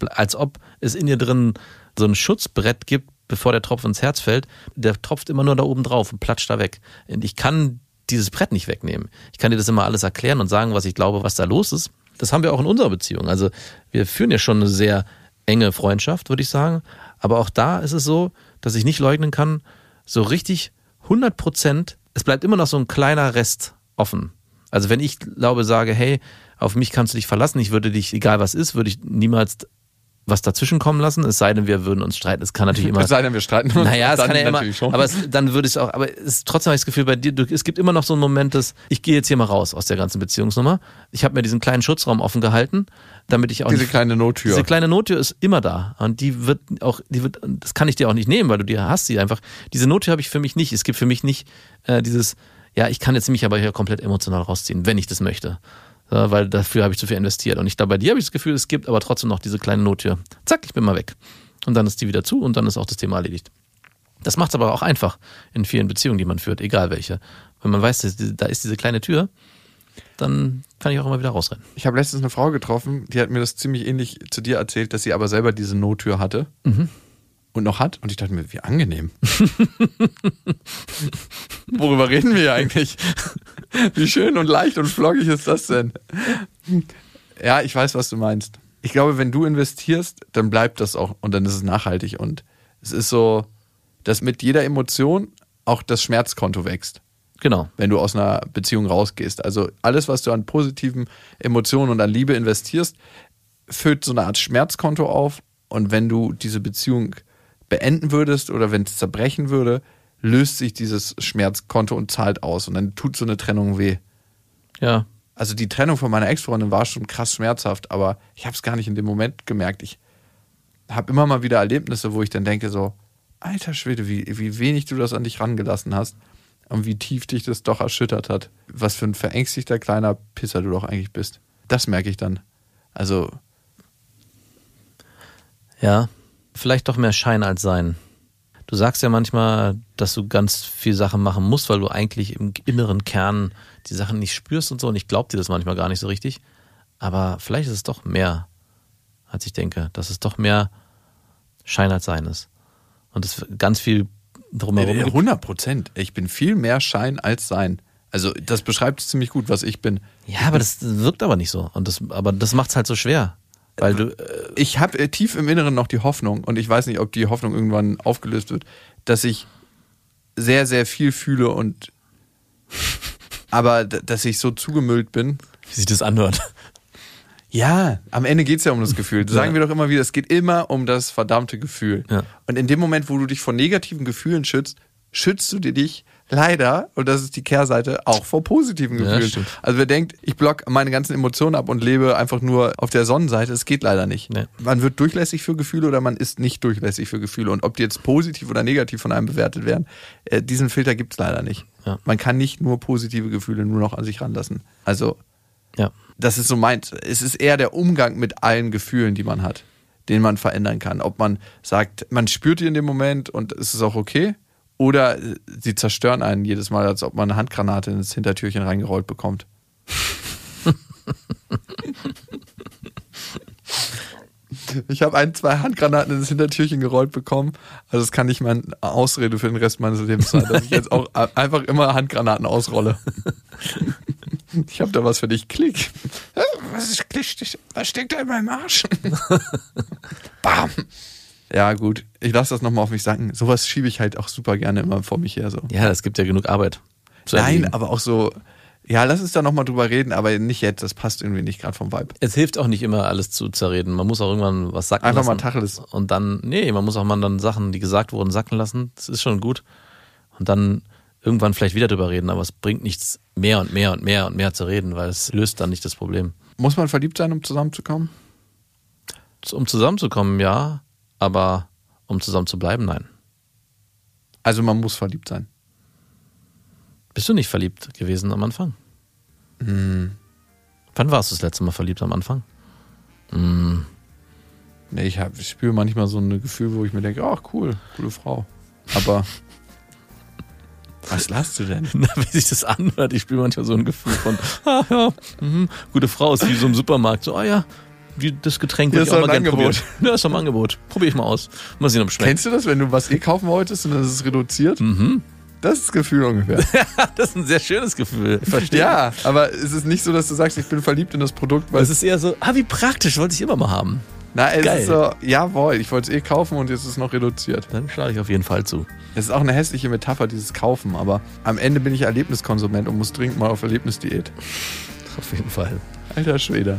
Speaker 2: als ob es in dir drin so ein Schutzbrett gibt, bevor der Tropf ins Herz fällt. Der tropft immer nur da oben drauf und platscht da weg. Und ich kann dieses Brett nicht wegnehmen. Ich kann dir das immer alles erklären und sagen, was ich glaube, was da los ist. Das haben wir auch in unserer Beziehung. Also wir führen ja schon eine sehr enge Freundschaft, würde ich sagen. Aber auch da ist es so, dass ich nicht leugnen kann, so richtig 100 Prozent, es bleibt immer noch so ein kleiner Rest offen. Also wenn ich glaube, sage, hey, auf mich kannst du dich verlassen, ich würde dich, egal was ist, würde ich niemals was dazwischen kommen lassen, es sei denn, wir würden uns streiten. Es kann natürlich immer.
Speaker 1: Es sei denn, wir streiten uns.
Speaker 2: Naja, es kann ja immer,
Speaker 1: schon.
Speaker 2: aber es, dann würde ich es auch, aber es trotzdem habe ich das Gefühl, bei dir, du, es gibt immer noch so einen Moment, dass ich gehe jetzt hier mal raus aus der ganzen Beziehungsnummer. Ich habe mir diesen kleinen Schutzraum offen gehalten, damit ich auch
Speaker 1: Diese
Speaker 2: nicht,
Speaker 1: kleine Nottür.
Speaker 2: diese kleine Nottür ist immer da und die wird auch, die wird, das kann ich dir auch nicht nehmen, weil du die hast sie einfach. Diese Nottür habe ich für mich nicht. Es gibt für mich nicht äh, dieses, ja, ich kann jetzt mich aber hier komplett emotional rausziehen, wenn ich das möchte. Ja, weil dafür habe ich zu viel investiert. Und ich glaube, bei dir habe ich das Gefühl, es gibt aber trotzdem noch diese kleine Nottür. Zack, ich bin mal weg. Und dann ist die wieder zu und dann ist auch das Thema erledigt. Das macht es aber auch einfach in vielen Beziehungen, die man führt, egal welche. Wenn man weiß, da ist diese kleine Tür, dann kann ich auch immer wieder rausrennen.
Speaker 1: Ich habe letztens eine Frau getroffen, die hat mir das ziemlich ähnlich zu dir erzählt, dass sie aber selber diese Nottür hatte und noch hat. Und ich dachte mir, wie angenehm. Worüber reden wir eigentlich? Wie schön und leicht und flockig ist das denn? Ja, ich weiß, was du meinst. Ich glaube, wenn du investierst, dann bleibt das auch und dann ist es nachhaltig. Und es ist so, dass mit jeder Emotion auch das Schmerzkonto wächst
Speaker 2: Genau.
Speaker 1: wenn du aus einer Beziehung rausgehst. Also alles, was du an positiven Emotionen und an Liebe investierst, füllt so eine Art Schmerzkonto auf. Und wenn du diese Beziehung beenden würdest oder wenn es zerbrechen würde, löst sich dieses Schmerzkonto und zahlt aus. Und dann tut so eine Trennung weh.
Speaker 2: Ja.
Speaker 1: Also die Trennung von meiner Ex-Freundin war schon krass schmerzhaft, aber ich habe es gar nicht in dem Moment gemerkt. Ich habe immer mal wieder Erlebnisse, wo ich dann denke so, alter Schwede, wie, wie wenig du das an dich rangelassen hast und wie tief dich das doch erschüttert hat. Was für ein verängstigter kleiner Pisser du doch eigentlich bist. Das merke ich dann. Also,
Speaker 2: Ja. Vielleicht doch mehr Schein als Sein. Du sagst ja manchmal, dass du ganz viel Sachen machen musst, weil du eigentlich im inneren Kern die Sachen nicht spürst und so. Und ich glaube dir das manchmal gar nicht so richtig. Aber vielleicht ist es doch mehr, als ich denke, dass es doch mehr Schein als Sein ist. Und es ganz viel drumherum gibt.
Speaker 1: 100 Prozent. Ich bin viel mehr Schein als Sein. Also das beschreibt ziemlich gut, was ich bin.
Speaker 2: Ja, aber das wirkt aber nicht so. Und das, aber das macht es halt so schwer. Weil du, äh,
Speaker 1: Ich habe äh, tief im Inneren noch die Hoffnung, und ich weiß nicht, ob die Hoffnung irgendwann aufgelöst wird, dass ich sehr, sehr viel fühle und aber dass ich so zugemüllt bin.
Speaker 2: wie sich das anhört.
Speaker 1: Ja, am Ende geht's ja um das Gefühl. Sagen wir doch immer wieder, es geht immer um das verdammte Gefühl.
Speaker 2: Ja.
Speaker 1: Und in dem Moment, wo du dich vor negativen Gefühlen schützt, schützt du dir dich leider, und das ist die Kehrseite, auch vor positiven
Speaker 2: Ja,
Speaker 1: Gefühlen.
Speaker 2: stimmt.
Speaker 1: also wer denkt, ich block meine ganzen Emotionen ab und lebe einfach nur auf der Sonnenseite, es geht leider nicht.
Speaker 2: Nee.
Speaker 1: Man wird durchlässig für Gefühle oder man ist nicht durchlässig für Gefühle. Und ob die jetzt positiv oder negativ von einem bewertet werden, äh, diesen Filter gibt's leider nicht.
Speaker 2: Ja.
Speaker 1: Man kann nicht nur positive Gefühle nur noch an sich ranlassen. Also
Speaker 2: Ja.
Speaker 1: das ist so meint. Es ist eher der Umgang mit allen Gefühlen, die man hat, den man verändern kann. Ob man sagt, man spürt die in dem Moment und es ist auch okay, oder äh, sie zerstören einen jedes Mal, als ob man eine Handgranate ins Hintertürchen reingerollt bekommt. Ich habe ein, zwei Handgranaten ins Hintertürchen gerollt bekommen. Also das kann nicht meine Ausrede für den Rest meines Lebens sein, dass ich jetzt auch einfach immer Handgranaten ausrolle. Ich habe da was für dich. Klick. Was, ist, klick, was steckt da in meinem Arsch? Bam. Ja, gut. Ich lasse das nochmal auf mich sagen. Sowas schiebe ich halt auch super gerne immer vor mich her. So.
Speaker 2: Ja, es gibt ja genug Arbeit.
Speaker 1: Nein, aber auch so. Ja, lass uns da nochmal drüber reden, aber nicht jetzt. Das passt irgendwie nicht gerade vom Vibe.
Speaker 2: Es hilft auch nicht immer, alles zu zerreden. Man muss auch irgendwann was sacken
Speaker 1: Einfach mal
Speaker 2: lassen.
Speaker 1: Tacheles.
Speaker 2: Und dann, nee, man muss auch mal dann Sachen, die gesagt wurden, sacken lassen. Das ist schon gut. Und dann irgendwann vielleicht wieder drüber reden, aber es bringt nichts mehr und mehr und mehr und mehr zu reden, weil es löst dann nicht das Problem.
Speaker 1: Muss man verliebt sein, um zusammenzukommen?
Speaker 2: Um zusammenzukommen, ja, aber um zusammen zu bleiben, nein.
Speaker 1: Also man muss verliebt sein.
Speaker 2: Bist du nicht verliebt gewesen am Anfang?
Speaker 1: Hm.
Speaker 2: Wann warst du das letzte Mal verliebt am Anfang?
Speaker 1: Nee, ich, hab, ich spüre manchmal so ein Gefühl, wo ich mir denke, ach cool, coole Frau. Aber was lachst du denn?
Speaker 2: Na, wie sich das anhört, ich spüre manchmal so ein Gefühl von, ah ja, mhm, gute Frau ist wie so im Supermarkt, so, ah ja, das Getränk würde
Speaker 1: ist
Speaker 2: ich auch mal
Speaker 1: ein
Speaker 2: gerne probieren.
Speaker 1: Angebot.
Speaker 2: Ja, ist ein Angebot. Probier ich mal aus. Mal sehen, ob es schmeckt.
Speaker 1: Kennst du das, wenn du was eh kaufen wolltest und dann ist es reduziert? Mhm. Das ist das Gefühl ungefähr.
Speaker 2: Das ist ein sehr schönes Gefühl. Ich verstehe.
Speaker 1: ja, aber es ist nicht so, dass du sagst, ich bin verliebt in das Produkt, weil
Speaker 2: Es ist eher so, ah, wie praktisch, wollte ich immer mal haben.
Speaker 1: Na, es
Speaker 2: Geil.
Speaker 1: ist so, jawohl, ich wollte es eh kaufen und jetzt ist es noch reduziert.
Speaker 2: Dann schlage ich auf jeden Fall zu.
Speaker 1: Es ist auch eine hässliche Metapher, dieses Kaufen, aber am Ende bin ich Erlebniskonsument und muss dringend mal auf Erlebnisdiät.
Speaker 2: Auf jeden Fall.
Speaker 1: Alter Schwede.